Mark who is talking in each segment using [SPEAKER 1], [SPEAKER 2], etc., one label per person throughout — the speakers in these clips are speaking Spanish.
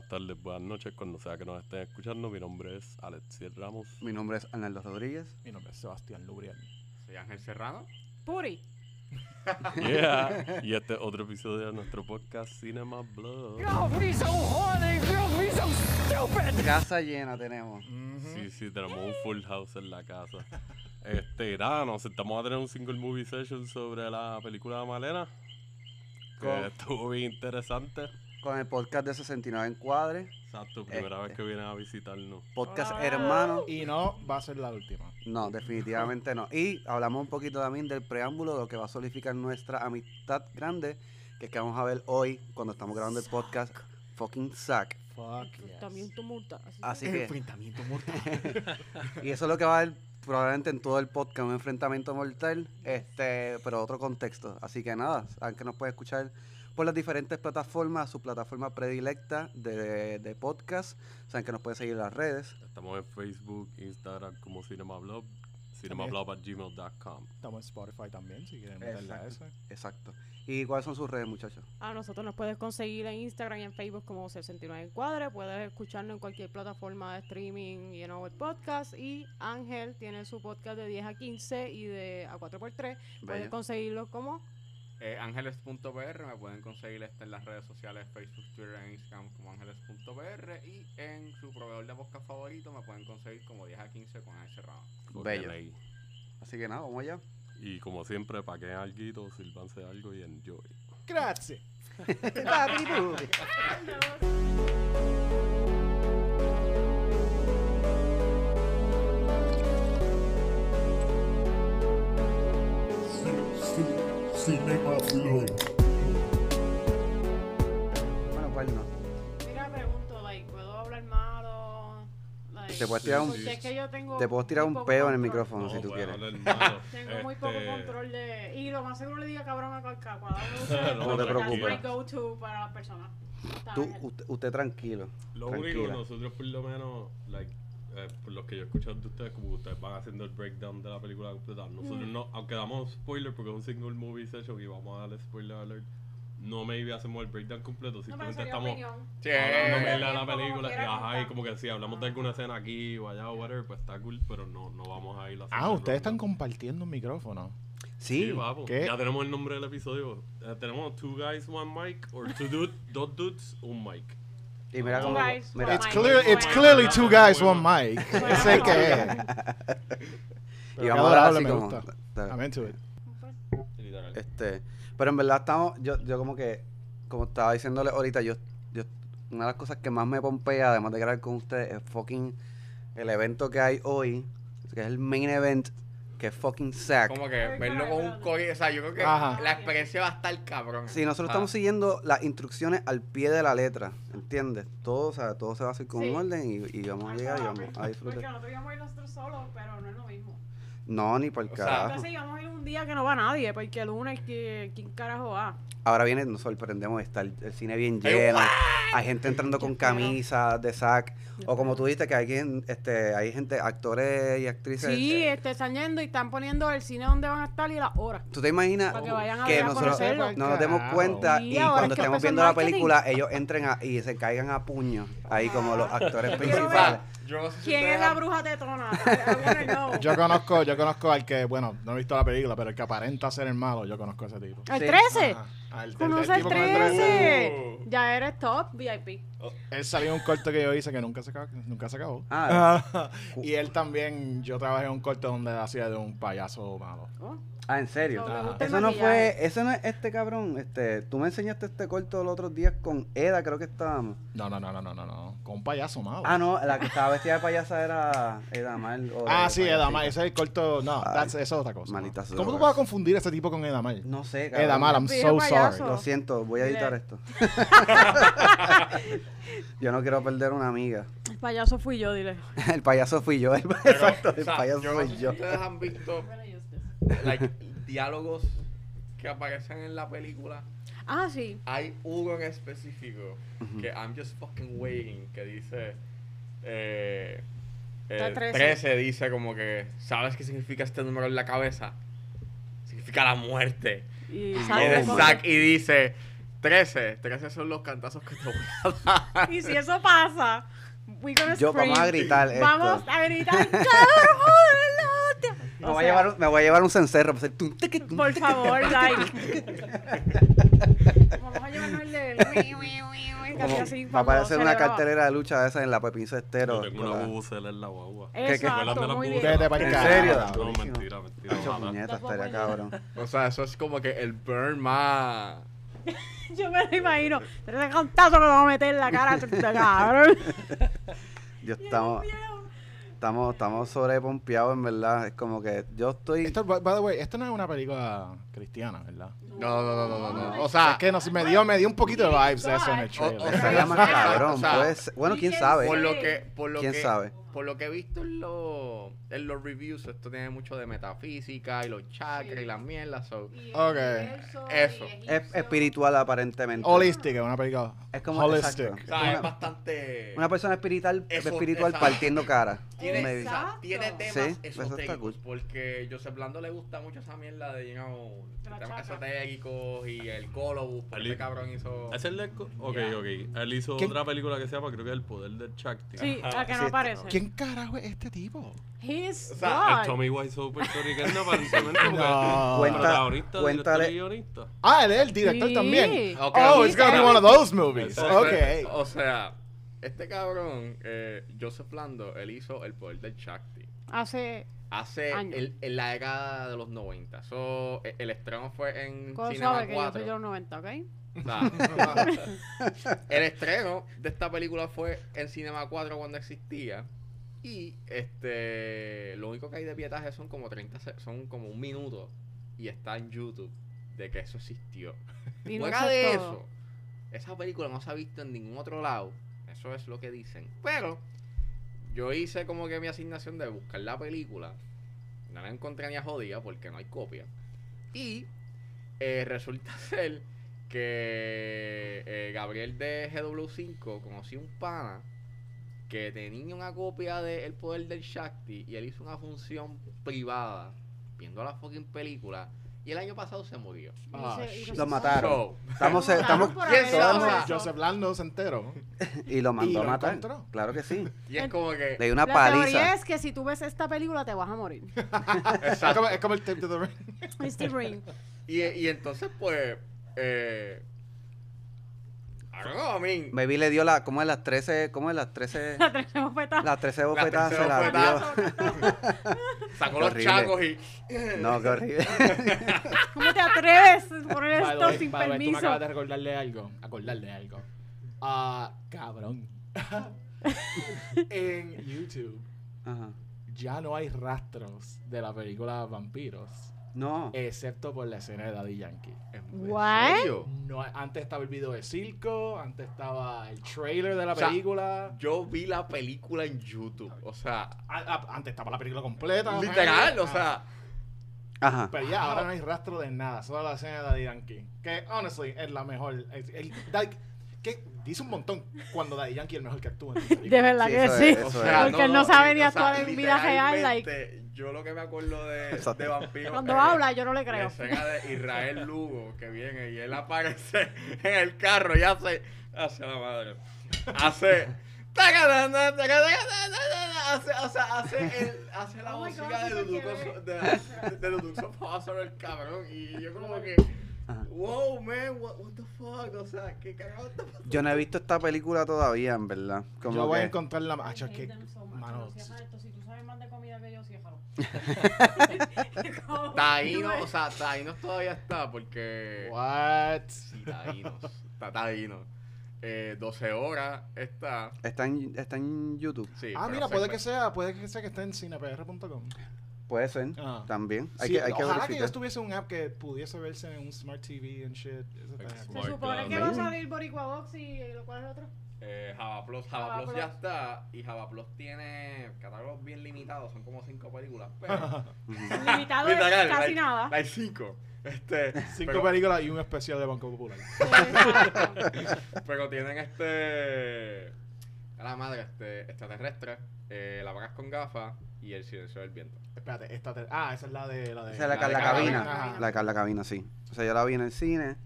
[SPEAKER 1] buenas tardes, buenas noches, cuando sea que nos estén escuchando. Mi nombre es Alexiel Ramos.
[SPEAKER 2] Mi nombre es Arnaldo Rodríguez.
[SPEAKER 3] Mi nombre es Sebastián Lubriel.
[SPEAKER 4] Soy Ángel Serrano.
[SPEAKER 5] Puri.
[SPEAKER 1] Yeah. Y este es otro episodio de nuestro podcast Cinema Blog.
[SPEAKER 2] Casa llena tenemos.
[SPEAKER 1] Sí, sí, tenemos un full house en la casa. Este, nada, nos sentamos a tener un single movie session sobre la película de Malena. Que estuvo bien interesante.
[SPEAKER 2] Con el podcast de 69 Encuadres.
[SPEAKER 1] Exacto, primera
[SPEAKER 2] Este.
[SPEAKER 1] vez que vienen a visitarnos.
[SPEAKER 2] Podcast
[SPEAKER 5] Hola.
[SPEAKER 2] hermano.
[SPEAKER 3] Y no va a ser la última.
[SPEAKER 2] No, definitivamente no. Y hablamos un poquito también del preámbulo, de lo que va a solidificar nuestra amistad grande, que es que vamos a ver hoy, cuando estamos grabando el podcast, fucking Zack.
[SPEAKER 3] Fuck yes.
[SPEAKER 5] Enfrentamiento mortal. Así
[SPEAKER 2] que,
[SPEAKER 3] enfrentamiento mortal.
[SPEAKER 2] y eso es lo que va a haber probablemente en todo el podcast, un enfrentamiento mortal, este, pero otro contexto. Así que nada, saben que nos puede escuchar por las diferentes plataformas, su plataforma predilecta de, de podcast. Saben que nos puede seguir en las redes.
[SPEAKER 1] Estamos en Facebook, Instagram como Cinema Blog, cinemablog.gmail.com.
[SPEAKER 3] Estamos en Spotify también, si quieren meterle a
[SPEAKER 2] Exacto.
[SPEAKER 3] ese.
[SPEAKER 2] Exacto. ¿Y cuáles son sus redes, muchachos?
[SPEAKER 5] A nosotros nos puedes conseguir en Instagram y en Facebook como 69 Encuadre. Puedes escucharnos en cualquier plataforma de streaming y en el podcast. Y Ángel tiene su podcast de 10 a 15 y de a 4x3. Puedes
[SPEAKER 2] Bello.
[SPEAKER 5] conseguirlo como
[SPEAKER 4] Eh, ángeles.pr, me pueden conseguir este en las redes sociales, Facebook, Twitter e Instagram como ángeles.pr y en su proveedor de podcast favorito me pueden conseguir como 10 a 15 con Ángel Serrano.
[SPEAKER 2] Bello. Así que nada, vamos allá.
[SPEAKER 1] Y como siempre, paquen algo, sírvanse algo y enjoy.
[SPEAKER 3] Gracias.
[SPEAKER 6] Cinema
[SPEAKER 2] Bueno, pues no.
[SPEAKER 5] Mira, pregunto, like, ¿puedo hablar malo? Like,
[SPEAKER 2] Te puedes tirar un-
[SPEAKER 5] porque es que yo tengo
[SPEAKER 2] Te puedo tirar
[SPEAKER 5] muy
[SPEAKER 2] un
[SPEAKER 5] poco
[SPEAKER 2] peo en el
[SPEAKER 5] control.
[SPEAKER 2] micrófono si tú quieres.
[SPEAKER 5] Tengo muy poco
[SPEAKER 1] Este,
[SPEAKER 5] control de... Y lo más seguro le diga cabrón a cualquiera.
[SPEAKER 1] No
[SPEAKER 2] te preocupes.
[SPEAKER 5] my go-to para las personas. Está
[SPEAKER 2] Tú,
[SPEAKER 5] bien.
[SPEAKER 2] usted, usted tranquilo.
[SPEAKER 1] Lo único
[SPEAKER 2] tranquila.
[SPEAKER 1] nosotros por lo menos, like, eh, por lo que yo he escuchado de ustedes, como que ustedes van haciendo el breakdown de la película completa. Nosotros
[SPEAKER 5] Mm.
[SPEAKER 1] no, aunque damos spoiler porque es un single movie session y vamos a darle spoiler alert, no maybe hacemos el breakdown completo,
[SPEAKER 5] No,
[SPEAKER 1] simplemente
[SPEAKER 5] sería
[SPEAKER 1] estamos hablando de la película y, ajá, y como que si hablamos de alguna escena aquí o allá o whatever, pues está cool, pero no, no vamos a ir a hacer
[SPEAKER 3] Ah, ustedes están compartiendo un micrófono.
[SPEAKER 1] Sí,
[SPEAKER 2] Sí,
[SPEAKER 1] vamos.
[SPEAKER 3] ¿Qué?
[SPEAKER 1] Ya tenemos el nombre del episodio. Eh, tenemos Two Guys, One Mic, o Two dude, Dos Dudes, un mic.
[SPEAKER 2] Y mira cómo.
[SPEAKER 5] guys,
[SPEAKER 2] Mira,
[SPEAKER 3] It's, clear, it's clearly two guys, one mic. Ese que es.
[SPEAKER 2] y vamos a hablar así como.
[SPEAKER 3] I'm into it.
[SPEAKER 1] Literal.
[SPEAKER 2] Este, pero en verdad estamos, yo, yo como que, como estaba diciéndole ahorita, yo, yo, una de las cosas que más me pompea, además de grabar con ustedes, es fucking el evento que hay hoy, que es el main event, que es fucking Zack.
[SPEAKER 4] Como que verlo con un corillo, o sea, yo creo que
[SPEAKER 3] Ajá.
[SPEAKER 4] la experiencia va a estar cabrón.
[SPEAKER 2] Sí, nosotros
[SPEAKER 4] Ah.
[SPEAKER 2] estamos siguiendo las instrucciones al pie de la letra, ¿entiendes? Todo, o sea, todo se va a hacer con
[SPEAKER 5] Sí.
[SPEAKER 2] un orden y, y vamos a llegar y vamos a
[SPEAKER 5] Porque
[SPEAKER 2] disfrutar.
[SPEAKER 5] nosotros íbamos a ir nosotros solos, pero no es lo mismo.
[SPEAKER 2] No, ni por
[SPEAKER 4] O sea.
[SPEAKER 5] Entonces íbamos a ir un día que no va nadie, porque el lunes, que- ¿quién carajo va?
[SPEAKER 2] Ahora viene, nos sorprendemos, está el, el cine bien
[SPEAKER 4] Ay,
[SPEAKER 2] lleno, hay gente entrando con camisas de
[SPEAKER 5] Yo
[SPEAKER 2] o como tú dijiste que hay, quien, este, hay gente, actores y actrices.
[SPEAKER 5] Sí, este, están yendo y están poniendo el cine donde van a estar y las horas.
[SPEAKER 2] ¿Tú te imaginas
[SPEAKER 5] Para que vayan a
[SPEAKER 2] que
[SPEAKER 5] ver a
[SPEAKER 2] nosotros no nos demos cuenta
[SPEAKER 5] Sí,
[SPEAKER 2] y cuando
[SPEAKER 5] es que
[SPEAKER 2] estemos viendo la película ellos entren a- y se caigan a puños, ahí como los actores principales?
[SPEAKER 4] Sea, yo no sé si
[SPEAKER 5] ¿Quién es la bruja tetona? I know.
[SPEAKER 3] Yo conozco, yo conozco al que, bueno, no he visto la película, pero el que aparenta ser el malo, yo conozco a ese tipo.
[SPEAKER 5] ¿El
[SPEAKER 2] Sí.
[SPEAKER 5] 13?
[SPEAKER 3] Ajá. Al- el-
[SPEAKER 5] ¿Conoce
[SPEAKER 3] el
[SPEAKER 5] el
[SPEAKER 3] tipo con el
[SPEAKER 5] 13?
[SPEAKER 4] Uh.
[SPEAKER 5] Ya eres top VIP.
[SPEAKER 3] Él salió en un corto que yo hice que nunca se acabó. Nunca se acabó.
[SPEAKER 2] Ah,
[SPEAKER 3] y él también, yo trabajé en un corto donde hacía de un payaso malo.
[SPEAKER 5] Oh,
[SPEAKER 2] ah, ¿en serio?
[SPEAKER 5] so, ¿le
[SPEAKER 3] Ajá.
[SPEAKER 5] gusta el
[SPEAKER 2] Eso no fue, eso no es este cabrón, este, tú me enseñaste este corto los otros días con Eda, creo que estábamos.
[SPEAKER 3] No, no, no, no, no, no, no. Con un payaso malo.
[SPEAKER 2] Ah, no, la que estaba vestida de payasa era Eda Mal. o
[SPEAKER 3] Ah, sí. Edamar, ese es el corto. No,
[SPEAKER 2] Ay,
[SPEAKER 3] eso es otra cosa. no. ¿Cómo tú vas a confundir a ese tipo con Edamar?
[SPEAKER 2] No sé, cabrón.
[SPEAKER 3] Edamar, I'm so
[SPEAKER 5] payaso.
[SPEAKER 3] sorry.
[SPEAKER 2] Lo siento, voy a editar esto. yo no quiero perder una amiga.
[SPEAKER 5] El payaso fui yo, dile.
[SPEAKER 2] El payaso fui yo. el-
[SPEAKER 4] Pero,
[SPEAKER 2] exacto,
[SPEAKER 4] o
[SPEAKER 2] el
[SPEAKER 4] sea,
[SPEAKER 2] payaso
[SPEAKER 4] yo no
[SPEAKER 2] soy
[SPEAKER 4] sé si
[SPEAKER 2] yo.
[SPEAKER 4] ustedes han visto like, diálogos que aparecen en la película.
[SPEAKER 5] Ah, sí.
[SPEAKER 4] Hay uno en específico
[SPEAKER 2] Ujú.
[SPEAKER 4] que I'm just fucking waiting que dice eh, eh,
[SPEAKER 5] 13.
[SPEAKER 4] 13 dice como que ¿sabes qué significa este número en la cabeza? Significa la muerte.
[SPEAKER 5] Y
[SPEAKER 4] Y Zack y dice 13. 13 son los cantazos que te voy a dar.
[SPEAKER 5] Y si eso pasa, we gonna
[SPEAKER 2] Yo, vamos a gritar esto.
[SPEAKER 5] Vamos a gritar, ¡cabrón!
[SPEAKER 2] Me voy, a llevar, un- me voy a llevar un cencerro. tum,
[SPEAKER 5] Por favor, like. Vamos a llevarnos el de casi
[SPEAKER 2] Como-
[SPEAKER 5] así.
[SPEAKER 2] va a
[SPEAKER 5] cuando
[SPEAKER 2] parecer
[SPEAKER 5] se
[SPEAKER 2] una cartelera de lucha esa en la Pepinzo Estero.
[SPEAKER 1] Yo tengo una
[SPEAKER 2] la-
[SPEAKER 1] bubucela en la guagua.
[SPEAKER 2] qué?
[SPEAKER 5] Exacto,
[SPEAKER 1] ¿Recuerdan de las
[SPEAKER 5] muy bien.
[SPEAKER 2] ¿En serio?
[SPEAKER 1] No, mentira, mentira.
[SPEAKER 5] Tampoco
[SPEAKER 2] estaría cabrón.
[SPEAKER 4] O sea, eso es como que el burn más.
[SPEAKER 5] Yo me lo imagino. Ese cantazo que me va a meter en la cara, cabrón.
[SPEAKER 2] Yo estamos, estamos, estamos sobrepompeados, en verdad. Es como que yo estoy.
[SPEAKER 3] Esto, by by the way, esto no es una película cristiana, ¿verdad?
[SPEAKER 4] No, no, no, no, no. no. O sea,
[SPEAKER 3] es que no, sé, me dio, me dio un poquito de vibes de eso en el trailer.
[SPEAKER 4] o sea,
[SPEAKER 2] Estaría más
[SPEAKER 4] o
[SPEAKER 2] cabrón.
[SPEAKER 4] o sea,
[SPEAKER 2] Bueno, quién
[SPEAKER 5] ¿quién
[SPEAKER 2] sabe.
[SPEAKER 4] por lo que. Por lo
[SPEAKER 2] ¿Quién
[SPEAKER 4] que,
[SPEAKER 2] sabe?
[SPEAKER 4] Por lo que he visto en, los en los reviews, esto tiene mucho de metafísica y los chakras y las mierdas. so-
[SPEAKER 3] Ok.
[SPEAKER 4] Eso.
[SPEAKER 2] Es espiritual, aparentemente.
[SPEAKER 3] Holistic, es una película
[SPEAKER 2] Es como
[SPEAKER 3] holistic.
[SPEAKER 2] exacto.
[SPEAKER 4] O sea, es
[SPEAKER 2] Una,
[SPEAKER 4] bastante.
[SPEAKER 2] una persona espiritual,
[SPEAKER 4] Eso-
[SPEAKER 2] espiritual
[SPEAKER 4] exacto.
[SPEAKER 2] partiendo cara.
[SPEAKER 4] Tiene, temas
[SPEAKER 2] Sí, eso está
[SPEAKER 4] esotéricos.
[SPEAKER 2] cool.
[SPEAKER 4] Porque Joseph Blando le gusta mucho esa mierda de, you know,
[SPEAKER 5] De
[SPEAKER 4] temas esotéricos y el Colobus. Porque cabrón hizo.
[SPEAKER 1] ¿Es el de... Ok,
[SPEAKER 4] Yeah.
[SPEAKER 1] ok. Él hizo otra película que se llama, creo que El Poder del Chakti.
[SPEAKER 5] Sí,
[SPEAKER 1] Ajá.
[SPEAKER 5] a que
[SPEAKER 2] Sí,
[SPEAKER 5] no aparece.
[SPEAKER 3] ¿Quién carajo es este tipo?
[SPEAKER 5] He's
[SPEAKER 4] O sea,
[SPEAKER 1] El
[SPEAKER 5] God.
[SPEAKER 1] Tommy Wiseau puertorriqueño aparentemente. porque
[SPEAKER 3] No.
[SPEAKER 2] Cuenta-
[SPEAKER 1] protagonista,
[SPEAKER 2] cuéntale-
[SPEAKER 1] director y guionista.
[SPEAKER 3] Ah, él es el director
[SPEAKER 5] Sí.
[SPEAKER 3] también.
[SPEAKER 4] Ok.
[SPEAKER 3] Oh, it's gonna be one of those movies.
[SPEAKER 4] O sea,
[SPEAKER 3] Okay.
[SPEAKER 4] O sea, este cabrón, eh, Joseph Blando, él hizo El Poder del Chakti.
[SPEAKER 5] Hace
[SPEAKER 4] Hace
[SPEAKER 5] Años.
[SPEAKER 4] el- en la década de los 90. So, e- el estreno fue en
[SPEAKER 5] Cosa
[SPEAKER 4] Cinema
[SPEAKER 5] sabe que yo soy
[SPEAKER 4] 4.
[SPEAKER 5] de los 90, ¿ok?
[SPEAKER 4] O sea, el estreno de esta película fue en Cinema 4 cuando existía. Y este lo único que hay de pietaje son como 30 se- son como un minuto y está en YouTube de que eso existió.
[SPEAKER 5] Y no
[SPEAKER 4] Fuera de
[SPEAKER 5] todo.
[SPEAKER 4] eso, esa película no se ha visto en ningún otro lado. Eso es lo que dicen. Pero yo hice como que mi asignación de buscar la película. No la encontré ni a jodida porque no hay copia. Y eh, resulta ser que eh, Gabriel de GW5 conocí un pana que tenía una copia de El Poder del Shakti y él hizo una función privada viendo la fucking película y el año pasado se murió.
[SPEAKER 3] Ah,
[SPEAKER 5] se-
[SPEAKER 2] Lo mataron.
[SPEAKER 4] So,
[SPEAKER 2] Estamos, estamos.
[SPEAKER 3] Joseph Lando se enteró.
[SPEAKER 2] y lo mandó
[SPEAKER 3] ¿Y
[SPEAKER 2] a matar.
[SPEAKER 3] encontró?
[SPEAKER 2] Claro que sí.
[SPEAKER 4] y es como que
[SPEAKER 2] Le di una
[SPEAKER 5] La teoría
[SPEAKER 2] paliza.
[SPEAKER 5] es que si tú ves esta película te vas a morir.
[SPEAKER 3] Es como, es como el tape de The Ring.
[SPEAKER 5] Steve Ring.
[SPEAKER 4] y, y entonces pues eh, Mean,
[SPEAKER 2] Maybe le dio la, ¿cómo es las 13, cómo es las 13,
[SPEAKER 5] La tenemos feta.
[SPEAKER 2] las 13 bofetadas
[SPEAKER 4] 13
[SPEAKER 2] se las
[SPEAKER 4] bofetadas.
[SPEAKER 2] dio?
[SPEAKER 4] sacó los chacos y
[SPEAKER 2] No, qué horrible.
[SPEAKER 5] ¿Cómo te atreves a poner
[SPEAKER 3] By the
[SPEAKER 5] esto
[SPEAKER 3] way,
[SPEAKER 5] sin
[SPEAKER 3] way, Tú me
[SPEAKER 5] permiso?
[SPEAKER 3] acabas de recordarle algo. Acordarle algo. Ah, cabrón. en YouTube
[SPEAKER 2] Ajá.
[SPEAKER 3] ya no hay rastros de la película Vampiros,
[SPEAKER 2] No.
[SPEAKER 3] excepto por la escena de Daddy Yankee.
[SPEAKER 4] ¿En
[SPEAKER 5] What?
[SPEAKER 4] serio?
[SPEAKER 3] No, antes estaba el video de circo, antes estaba el trailer de la
[SPEAKER 4] O sea,
[SPEAKER 3] película.
[SPEAKER 4] Yo vi la película en YouTube, o sea,
[SPEAKER 3] a- a- antes estaba la película completa.
[SPEAKER 4] literal, o
[SPEAKER 3] Ah,
[SPEAKER 4] sea,
[SPEAKER 2] Ajá.
[SPEAKER 3] Pero ya, ahora no hay rastro de nada, solo la escena de Daddy Yankee. Que, honestly, es la mejor. Es- el- dice un montón cuando Daddy Yankee es el mejor que actúa en la.
[SPEAKER 5] De verdad
[SPEAKER 2] Sí,
[SPEAKER 5] que sí.
[SPEAKER 2] es,
[SPEAKER 4] o sea.
[SPEAKER 5] Porque él no sabe ni
[SPEAKER 4] sea,
[SPEAKER 5] actuar en vida real, like-
[SPEAKER 4] Yo lo que me acuerdo de, de Vampiro
[SPEAKER 5] Cuando habla, yo no le
[SPEAKER 4] La
[SPEAKER 5] creo.
[SPEAKER 4] escena de Israel Lugo que viene y él aparece en el carro y hace. Hace la madre. Hace. Hace, o sea, hace, el, hace la
[SPEAKER 5] Oh
[SPEAKER 4] música
[SPEAKER 5] God,
[SPEAKER 4] de
[SPEAKER 5] porque
[SPEAKER 4] de, de Duduco Foster, el cabrón. Y yo como que.
[SPEAKER 2] Ajá.
[SPEAKER 4] Wow, man, what, what the fuck? O sea, ¿qué cagado está pasando?
[SPEAKER 2] Yo no he visto esta película todavía, en verdad. Como
[SPEAKER 3] Yo voy a encontrar la. Ah,
[SPEAKER 5] hate
[SPEAKER 3] que,
[SPEAKER 5] so
[SPEAKER 3] mano,
[SPEAKER 5] Si tú sabes más de comida que yo, ciérralo.
[SPEAKER 4] Taíno, o sea, Taínos todavía está porque.
[SPEAKER 3] What?
[SPEAKER 4] Sí, Taínos. Está Taínos. Eh, 12 horas está.
[SPEAKER 2] Está en, está en YouTube.
[SPEAKER 4] Sí,
[SPEAKER 3] Ah, mira, puede que sea, puede que sea que esté en cinepr.com.
[SPEAKER 2] Puede ser.
[SPEAKER 3] Ah.
[SPEAKER 2] También. Hay
[SPEAKER 3] Sí,
[SPEAKER 2] que, hay que
[SPEAKER 3] ojalá que yo tuviese un app que pudiese verse en un smart TV and shit.
[SPEAKER 5] Se supone que va a salir Boricua Box y lo cual es el otro.
[SPEAKER 4] Eh, Java Plus, Java,
[SPEAKER 5] Java
[SPEAKER 4] Plus
[SPEAKER 5] Plus.
[SPEAKER 4] ya está y Java Plus tiene catálogos bien limitados, son como cinco películas, pero
[SPEAKER 5] Limitado es casi
[SPEAKER 4] like-
[SPEAKER 5] nada.
[SPEAKER 4] hay cinco. Este,
[SPEAKER 3] Cinco
[SPEAKER 4] pero,
[SPEAKER 3] películas y un especial de Banco Popular.
[SPEAKER 4] Pero tienen este a la madre, este extraterrestre, eh, la con gafas y el silencio del viento.
[SPEAKER 3] Espérate, esta te- Ah, esa es la de la de.
[SPEAKER 2] Esa es la,
[SPEAKER 4] La de
[SPEAKER 2] la
[SPEAKER 4] Cabina.
[SPEAKER 2] cabina.
[SPEAKER 3] Ajá.
[SPEAKER 2] La, la cabina, sí. O sea, yo la vi en el cine.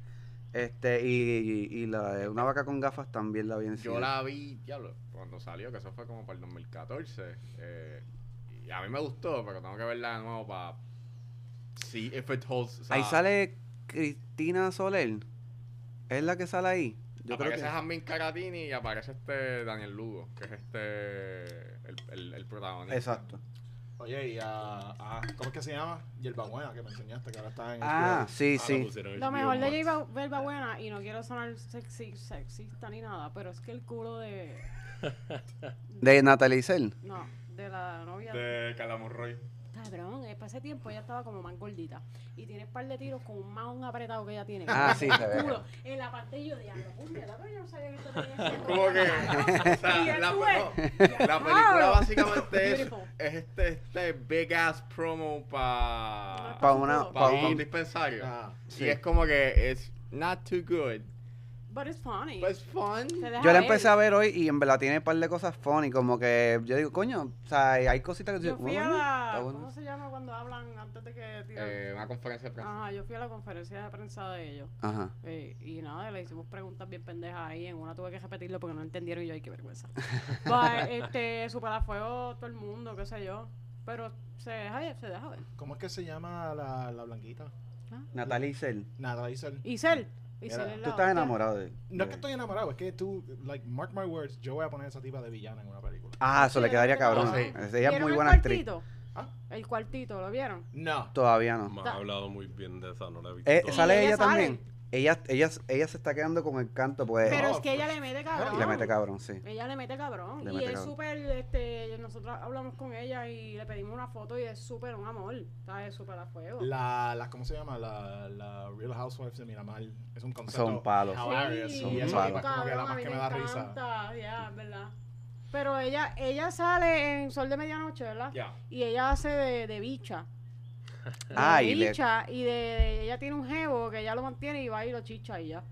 [SPEAKER 2] Este, y, y, y la de una vaca con gafas también la vi en
[SPEAKER 4] Yo
[SPEAKER 2] cine.
[SPEAKER 4] la vi, diablo, cuando salió, que eso fue como para el 2014. eh, y a mí me gustó, pero tengo que verla de nuevo para. Sí, if it holds. o sea,
[SPEAKER 2] Ahí sale Cristina Soler. ¿Es la que sale ahí? Yo creo
[SPEAKER 4] aparece
[SPEAKER 2] que...
[SPEAKER 4] Jasmine Caratini y aparece este Daniel Lugo, que es este. El, el, el protagonista.
[SPEAKER 2] Exacto.
[SPEAKER 3] Oye, y a, a- ¿Cómo es que se llama? Buena que me enseñaste, que ahora está en
[SPEAKER 2] Ah, sí,
[SPEAKER 1] Ah, lo
[SPEAKER 2] sí.
[SPEAKER 5] Lo
[SPEAKER 1] HBO
[SPEAKER 5] mejor de Belva buena, y no quiero sonar sexy, sexista ni nada, pero es que el culo de.
[SPEAKER 2] De Natalie Cell.
[SPEAKER 5] No, de la novia.
[SPEAKER 4] De Calamurroy.
[SPEAKER 5] Cabrón, eh, para ese tiempo ella estaba como más gordita. Y tiene un par de tiros con un mahón apretado que ella tiene.
[SPEAKER 2] Ah, sí, se ve.
[SPEAKER 5] Culo, En la parte yo de "Diablo, puñeta, pero yo no sabía que esto tenía ese
[SPEAKER 4] Como que. o sea, la, no, la película básicamente es, es este, este big ass promo para.
[SPEAKER 2] Pa' una-
[SPEAKER 4] para
[SPEAKER 2] pa'
[SPEAKER 4] un
[SPEAKER 2] un-
[SPEAKER 4] dispensario.
[SPEAKER 3] Ah,
[SPEAKER 2] Sí.
[SPEAKER 4] Y es como que it's not too good,
[SPEAKER 5] But it's funny.
[SPEAKER 4] but it's fun.
[SPEAKER 2] Yo la empecé a ver hoy y en verdad tiene un par de cosas funny, como que yo digo, coño, o sea, hay cositas que
[SPEAKER 5] Yo fui a. ¿Cómo se llama cuando hablan antes de que tiran?
[SPEAKER 4] Eh, una conferencia de prensa.
[SPEAKER 5] Ajá, yo fui a la conferencia de prensa de ellos.
[SPEAKER 2] Ajá.
[SPEAKER 5] Eh, y nada, le hicimos preguntas bien pendejas ahí. En una tuve que repetirlo porque no entendieron y yo, ay, qué vergüenza. Pues, este, super a fuego todo el mundo, qué sé yo. Pero se deja, se deja ver.
[SPEAKER 3] ¿Cómo es que se llama la, la blanquita?
[SPEAKER 2] Natalie Cell.
[SPEAKER 3] Nada, dice el-
[SPEAKER 5] Isel.
[SPEAKER 3] Mira,
[SPEAKER 2] Tú estás enamorado de
[SPEAKER 3] No es
[SPEAKER 2] de-
[SPEAKER 3] que estoy enamorado, es que tú, like, mark my words, yo voy a poner a esa tipa de villana en una película.
[SPEAKER 2] Ah, eso le quedaría cabrón.
[SPEAKER 4] Sí.
[SPEAKER 2] Ella es
[SPEAKER 5] ¿Vieron
[SPEAKER 2] muy
[SPEAKER 5] el
[SPEAKER 2] buena actriz.
[SPEAKER 5] cuartito?
[SPEAKER 3] ¿Ah?
[SPEAKER 5] El cuartito, ¿lo vieron?
[SPEAKER 3] No.
[SPEAKER 2] Todavía no.
[SPEAKER 1] Me
[SPEAKER 5] Ta-
[SPEAKER 1] ha hablado muy bien de esa, no la he visto.
[SPEAKER 2] Eh. ¿Sale
[SPEAKER 5] ella
[SPEAKER 2] ella
[SPEAKER 5] sale.
[SPEAKER 2] también? Ella, ella, ella se está quedando con el canto, pues.
[SPEAKER 5] Pero es que ella
[SPEAKER 3] pues,
[SPEAKER 5] le mete cabrón.
[SPEAKER 2] le mete cabrón, sí.
[SPEAKER 5] Ella le mete cabrón.
[SPEAKER 2] Le
[SPEAKER 5] y
[SPEAKER 2] mete
[SPEAKER 5] es súper, este, nosotros hablamos con ella y le pedimos una foto y es súper un amor. Está es súper a fuego.
[SPEAKER 3] La, la, ¿cómo se llama? La, la Real Housewives de Miramar. Es un concepto.
[SPEAKER 2] Son palos.
[SPEAKER 5] Sí,
[SPEAKER 2] son
[SPEAKER 3] y eso
[SPEAKER 2] palos.
[SPEAKER 3] es como que la más que
[SPEAKER 5] me
[SPEAKER 3] me da risa.
[SPEAKER 5] verdad. Pero ella, ella sale en Sol de Medianoche, ¿verdad?
[SPEAKER 4] Ya.
[SPEAKER 5] Y ella hace de, de bicha.
[SPEAKER 2] Ah, y le-
[SPEAKER 5] y de, ella tiene un jevo que ella lo mantiene y va y lo chicha y ya.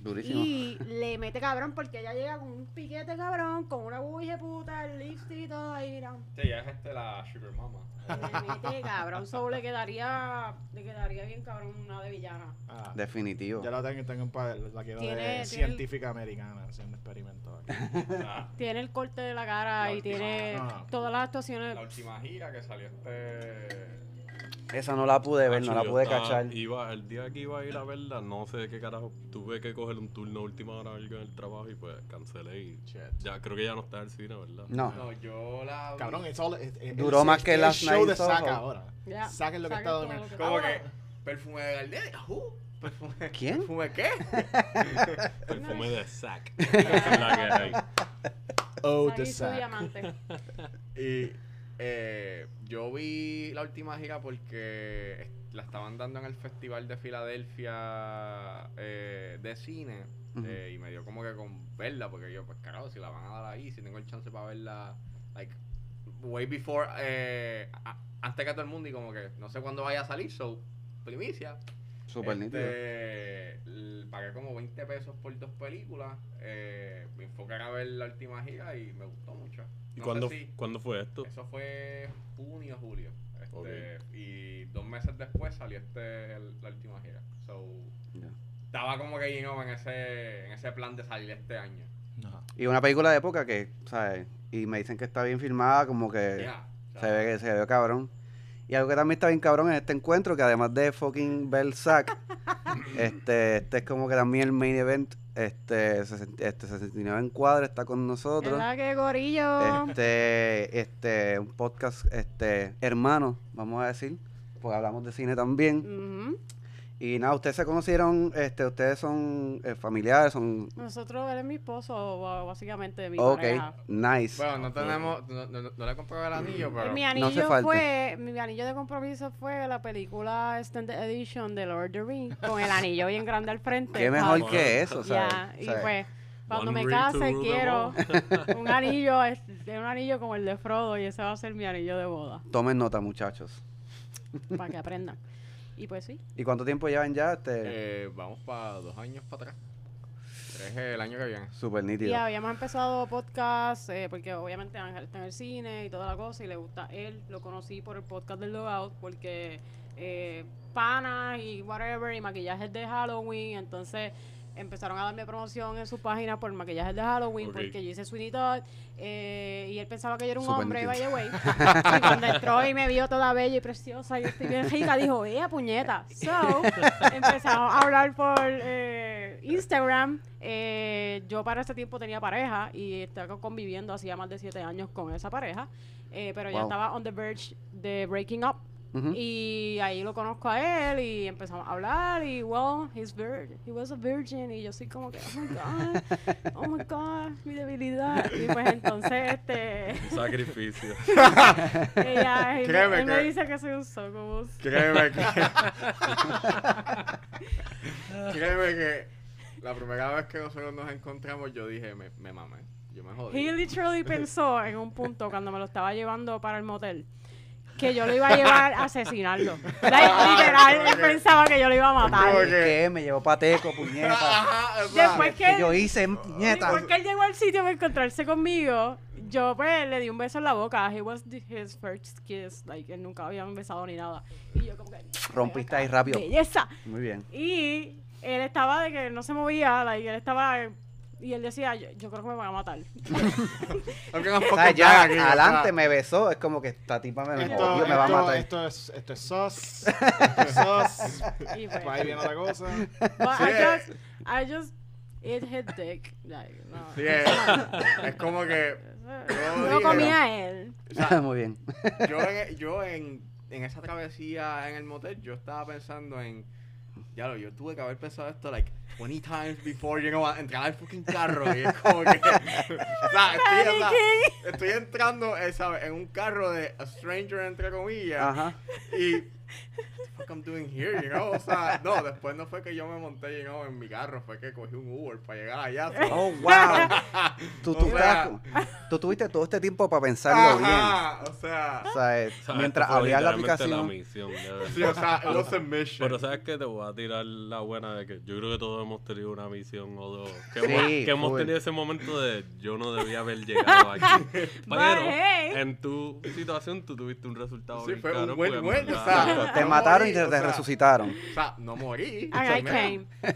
[SPEAKER 2] Durísimo.
[SPEAKER 5] Y le mete cabrón porque ella llega con un piquete cabrón, con una buje puta, el lipstick y todo ahí.
[SPEAKER 4] Sí, ya es este la Sugar Mama.
[SPEAKER 5] Le mete cabrón, solo le quedaría, le quedaría bien cabrón una de villana.
[SPEAKER 3] Ah,
[SPEAKER 2] Definitivo.
[SPEAKER 3] ya la tengo, tengo un par, la quiero
[SPEAKER 5] Tiene-
[SPEAKER 3] de
[SPEAKER 5] tiene el-
[SPEAKER 3] científica americana, haciendo experimentos aquí.
[SPEAKER 4] Ah,
[SPEAKER 5] Tiene el corte de la cara
[SPEAKER 4] La
[SPEAKER 5] y
[SPEAKER 4] última-
[SPEAKER 5] tiene todas las actuaciones.
[SPEAKER 4] la última gira que salió este.
[SPEAKER 2] Esa no la pude ver, no la pude
[SPEAKER 1] estaba-
[SPEAKER 2] cachar.
[SPEAKER 1] Iba, el día que iba a ir a verla, no sé qué carajo, tuve que coger un turno última hora algo en el trabajo y pues cancelé y
[SPEAKER 3] Shit.
[SPEAKER 1] ya creo que ya no está en el cine, ¿verdad?
[SPEAKER 2] No.
[SPEAKER 4] No, yo la.
[SPEAKER 3] Cabrón, it's all, it- it-
[SPEAKER 2] Duró
[SPEAKER 3] es-
[SPEAKER 2] más
[SPEAKER 3] es-
[SPEAKER 2] que
[SPEAKER 3] es el show de saca ahora.
[SPEAKER 5] Ya,
[SPEAKER 3] Saquen lo que está
[SPEAKER 5] lo que-
[SPEAKER 4] Como que. Perfume de gardenia. Uh, perfume.
[SPEAKER 2] ¿Quién?
[SPEAKER 4] ¿Perfume qué?
[SPEAKER 1] Perfume de Zack. Esa es la que hay.
[SPEAKER 3] Oh, sack.
[SPEAKER 5] diamante.
[SPEAKER 4] Y eh, yo vi la última gira porque la estaban dando en el Festival de Filadelfia eh, de cine. Eh, y me dio como que con verla, porque yo, pues carajo, si la van a dar ahí, si tengo el chance para verla, like, way before, eh, a- antes que todo el mundo, y como que no sé cuándo vaya a salir, so, primicia.
[SPEAKER 2] Súper nítido.
[SPEAKER 4] Este, l- pagué como 20 pesos por dos películas. Eh, me enfoqué a ver la última gira y me gustó mucho.
[SPEAKER 1] ¿Y
[SPEAKER 4] No
[SPEAKER 1] cuándo,
[SPEAKER 4] si-
[SPEAKER 1] cuándo fue esto?
[SPEAKER 4] eso fue junio, julio. Este,
[SPEAKER 1] Ok.
[SPEAKER 4] Y dos meses después salió este el- la última gira. So,
[SPEAKER 2] Ya.
[SPEAKER 4] estaba como que you know, en ese, en ese plan de salir este año.
[SPEAKER 3] No.
[SPEAKER 2] Y una película de época que, ¿sabes? Y me dicen que está bien filmada, como que
[SPEAKER 4] sea,
[SPEAKER 2] se ve que se ve cabrón. Y algo que también está bien cabrón en este encuentro, que además de fucking Bell Sack, este, este es como que también el main event, este, 60 este 69 en cuadro está con nosotros.
[SPEAKER 5] ¿Verdad que gorillo?
[SPEAKER 2] Este, este, un podcast, este, hermano, vamos a decir, porque hablamos de cine también.
[SPEAKER 5] Ujú.
[SPEAKER 2] Y nada, ustedes se conocieron, este, ustedes son eh, familiares, son,
[SPEAKER 5] Nosotros, él es mi esposo, básicamente mi
[SPEAKER 2] ok,
[SPEAKER 5] pareja.
[SPEAKER 2] nice.
[SPEAKER 4] Bueno, no tenemos, no, no, no le compré el anillo, pero...
[SPEAKER 5] Mi
[SPEAKER 2] No hace
[SPEAKER 5] anillo
[SPEAKER 2] falta.
[SPEAKER 5] fue, mi anillo de compromiso fue la película Extended Edition de Lord of the Rings, con el anillo bien grande al frente.
[SPEAKER 2] Qué mejor que eso, ¿sabes?
[SPEAKER 5] Ya, y pues, cuando
[SPEAKER 1] One
[SPEAKER 5] me case quiero un anillo, este, un anillo como el de Frodo y ese va a ser mi anillo de boda,
[SPEAKER 2] Tomen nota, muchachos.
[SPEAKER 5] para que aprendan. Y pues sí,
[SPEAKER 2] ¿Y cuánto tiempo llevan ya? Este,
[SPEAKER 4] Eh, vamos para dos años para atrás. Es el año que viene.
[SPEAKER 2] Súper
[SPEAKER 5] Y
[SPEAKER 2] nítido.
[SPEAKER 5] habíamos empezado podcast, eh, porque obviamente Ángel está en el cine y toda la cosa, y le gusta él. Lo conocí por el podcast del Logout, porque eh, panas y whatever, y maquillajes de Halloween. Entonces empezaron a darme promoción en su página por maquillajes de Halloween,
[SPEAKER 1] Ok.
[SPEAKER 5] porque yo hice Sweeney Todd, eh, y él pensaba que yo era un
[SPEAKER 2] Súper
[SPEAKER 5] hombre, by the way. y cuando entró y me vio toda bella y preciosa y estoy bien rica, dijo, vea puñeta. So, empezamos a hablar por eh, Instagram. Eh, yo para ese tiempo tenía pareja y estaba conviviendo hacía más de siete años con esa pareja. eh, pero ya
[SPEAKER 2] Wow.
[SPEAKER 5] estaba on the verge de breaking up. Y ahí lo conozco a él y empezamos a hablar y, well, he's virgin. He was a virgin. Y yo soy como que, oh my God, oh my God, mi debilidad. Y pues entonces, este,
[SPEAKER 1] sacrificio.
[SPEAKER 5] ella, él,
[SPEAKER 4] Créeme
[SPEAKER 5] él me
[SPEAKER 4] que-
[SPEAKER 5] dice que soy un succubus.
[SPEAKER 4] Créeme que. Créeme que la primera vez que nosotros nos encontramos, yo dije, me, me mamé. Yo me jodí.
[SPEAKER 5] He literally pensó en un punto cuando me lo estaba llevando para el motel que yo lo iba a llevar a asesinarlo. Literal, él pensaba que yo lo iba a matar.
[SPEAKER 4] Como
[SPEAKER 2] ¿Y
[SPEAKER 4] que-
[SPEAKER 2] qué? Me llevó pateco, puñeta.
[SPEAKER 5] Después que,
[SPEAKER 2] que yo hice, puñeta.
[SPEAKER 5] después que él llegó al sitio para encontrarse conmigo, yo pues le di un beso en la boca. He was the- his first kiss. Like, él nunca había besado ni nada. Y yo como que...
[SPEAKER 2] Rompiste ahí rápido.
[SPEAKER 5] Belleza.
[SPEAKER 2] Muy bien.
[SPEAKER 5] Y él estaba de que no se movía, like, él estaba... Y él decía, yo, yo creo que me van a matar.
[SPEAKER 2] Ya adelante me besó. Es como que esta tipa me,
[SPEAKER 3] Esto,
[SPEAKER 2] me va a
[SPEAKER 3] esto-
[SPEAKER 2] matar.
[SPEAKER 3] esto es, esto es sus. Esto es sus.
[SPEAKER 5] Y pues,
[SPEAKER 3] ahí viene la cosa.
[SPEAKER 5] but
[SPEAKER 4] Sí,
[SPEAKER 5] I just, I just, it hit dick. Like, no.
[SPEAKER 4] Sí, es, es como que. yo
[SPEAKER 5] No comía él.
[SPEAKER 4] o sea,
[SPEAKER 2] Muy bien.
[SPEAKER 4] yo en, yo en, en esa travesía en el motel, yo estaba pensando en. Ya lo, yo tuve que haber pensado esto, like, 20 times before, you know, a entrar al fucking carro. Y es como que. o sea, estoy, o sea, estoy entrando, eh, ¿sabes? En un carro de a stranger, entre comillas.
[SPEAKER 2] Ajá.
[SPEAKER 4] Y. What the fuck I'm doing here, you know? O sea, no, después no fue que yo me monté, you know, en mi carro, fue que cogí un Uber para llegar allá.
[SPEAKER 2] Oh, wow. Tú, tú,
[SPEAKER 4] O sea-
[SPEAKER 2] tú tuviste todo este tiempo para pensarlo bien.
[SPEAKER 4] Ajá, o sea.
[SPEAKER 2] O sea, eh,
[SPEAKER 1] O sea,
[SPEAKER 2] mientras
[SPEAKER 1] esto fue
[SPEAKER 2] abrías la aplicación.
[SPEAKER 1] La misión.
[SPEAKER 4] Sí, o sea, it was a mission.
[SPEAKER 1] Pero sabes que te voy a tirar la buena de que yo creo que todos hemos tenido una misión o dos. Que,
[SPEAKER 2] Sí,
[SPEAKER 1] hemos, que hemos tenido ese momento de yo no debía haber llegado aquí. Pero
[SPEAKER 5] hey.
[SPEAKER 1] en tu situación tú tuviste un resultado
[SPEAKER 4] Sí,
[SPEAKER 1] bien
[SPEAKER 4] fue un
[SPEAKER 1] cabrón,
[SPEAKER 4] win-win,
[SPEAKER 1] porque en
[SPEAKER 4] o
[SPEAKER 1] verdad-
[SPEAKER 2] Te
[SPEAKER 4] no
[SPEAKER 2] mataron
[SPEAKER 4] morí,
[SPEAKER 2] y te,
[SPEAKER 4] o
[SPEAKER 2] te
[SPEAKER 4] sea,
[SPEAKER 2] resucitaron.
[SPEAKER 4] O sea, no morí.
[SPEAKER 5] And I came.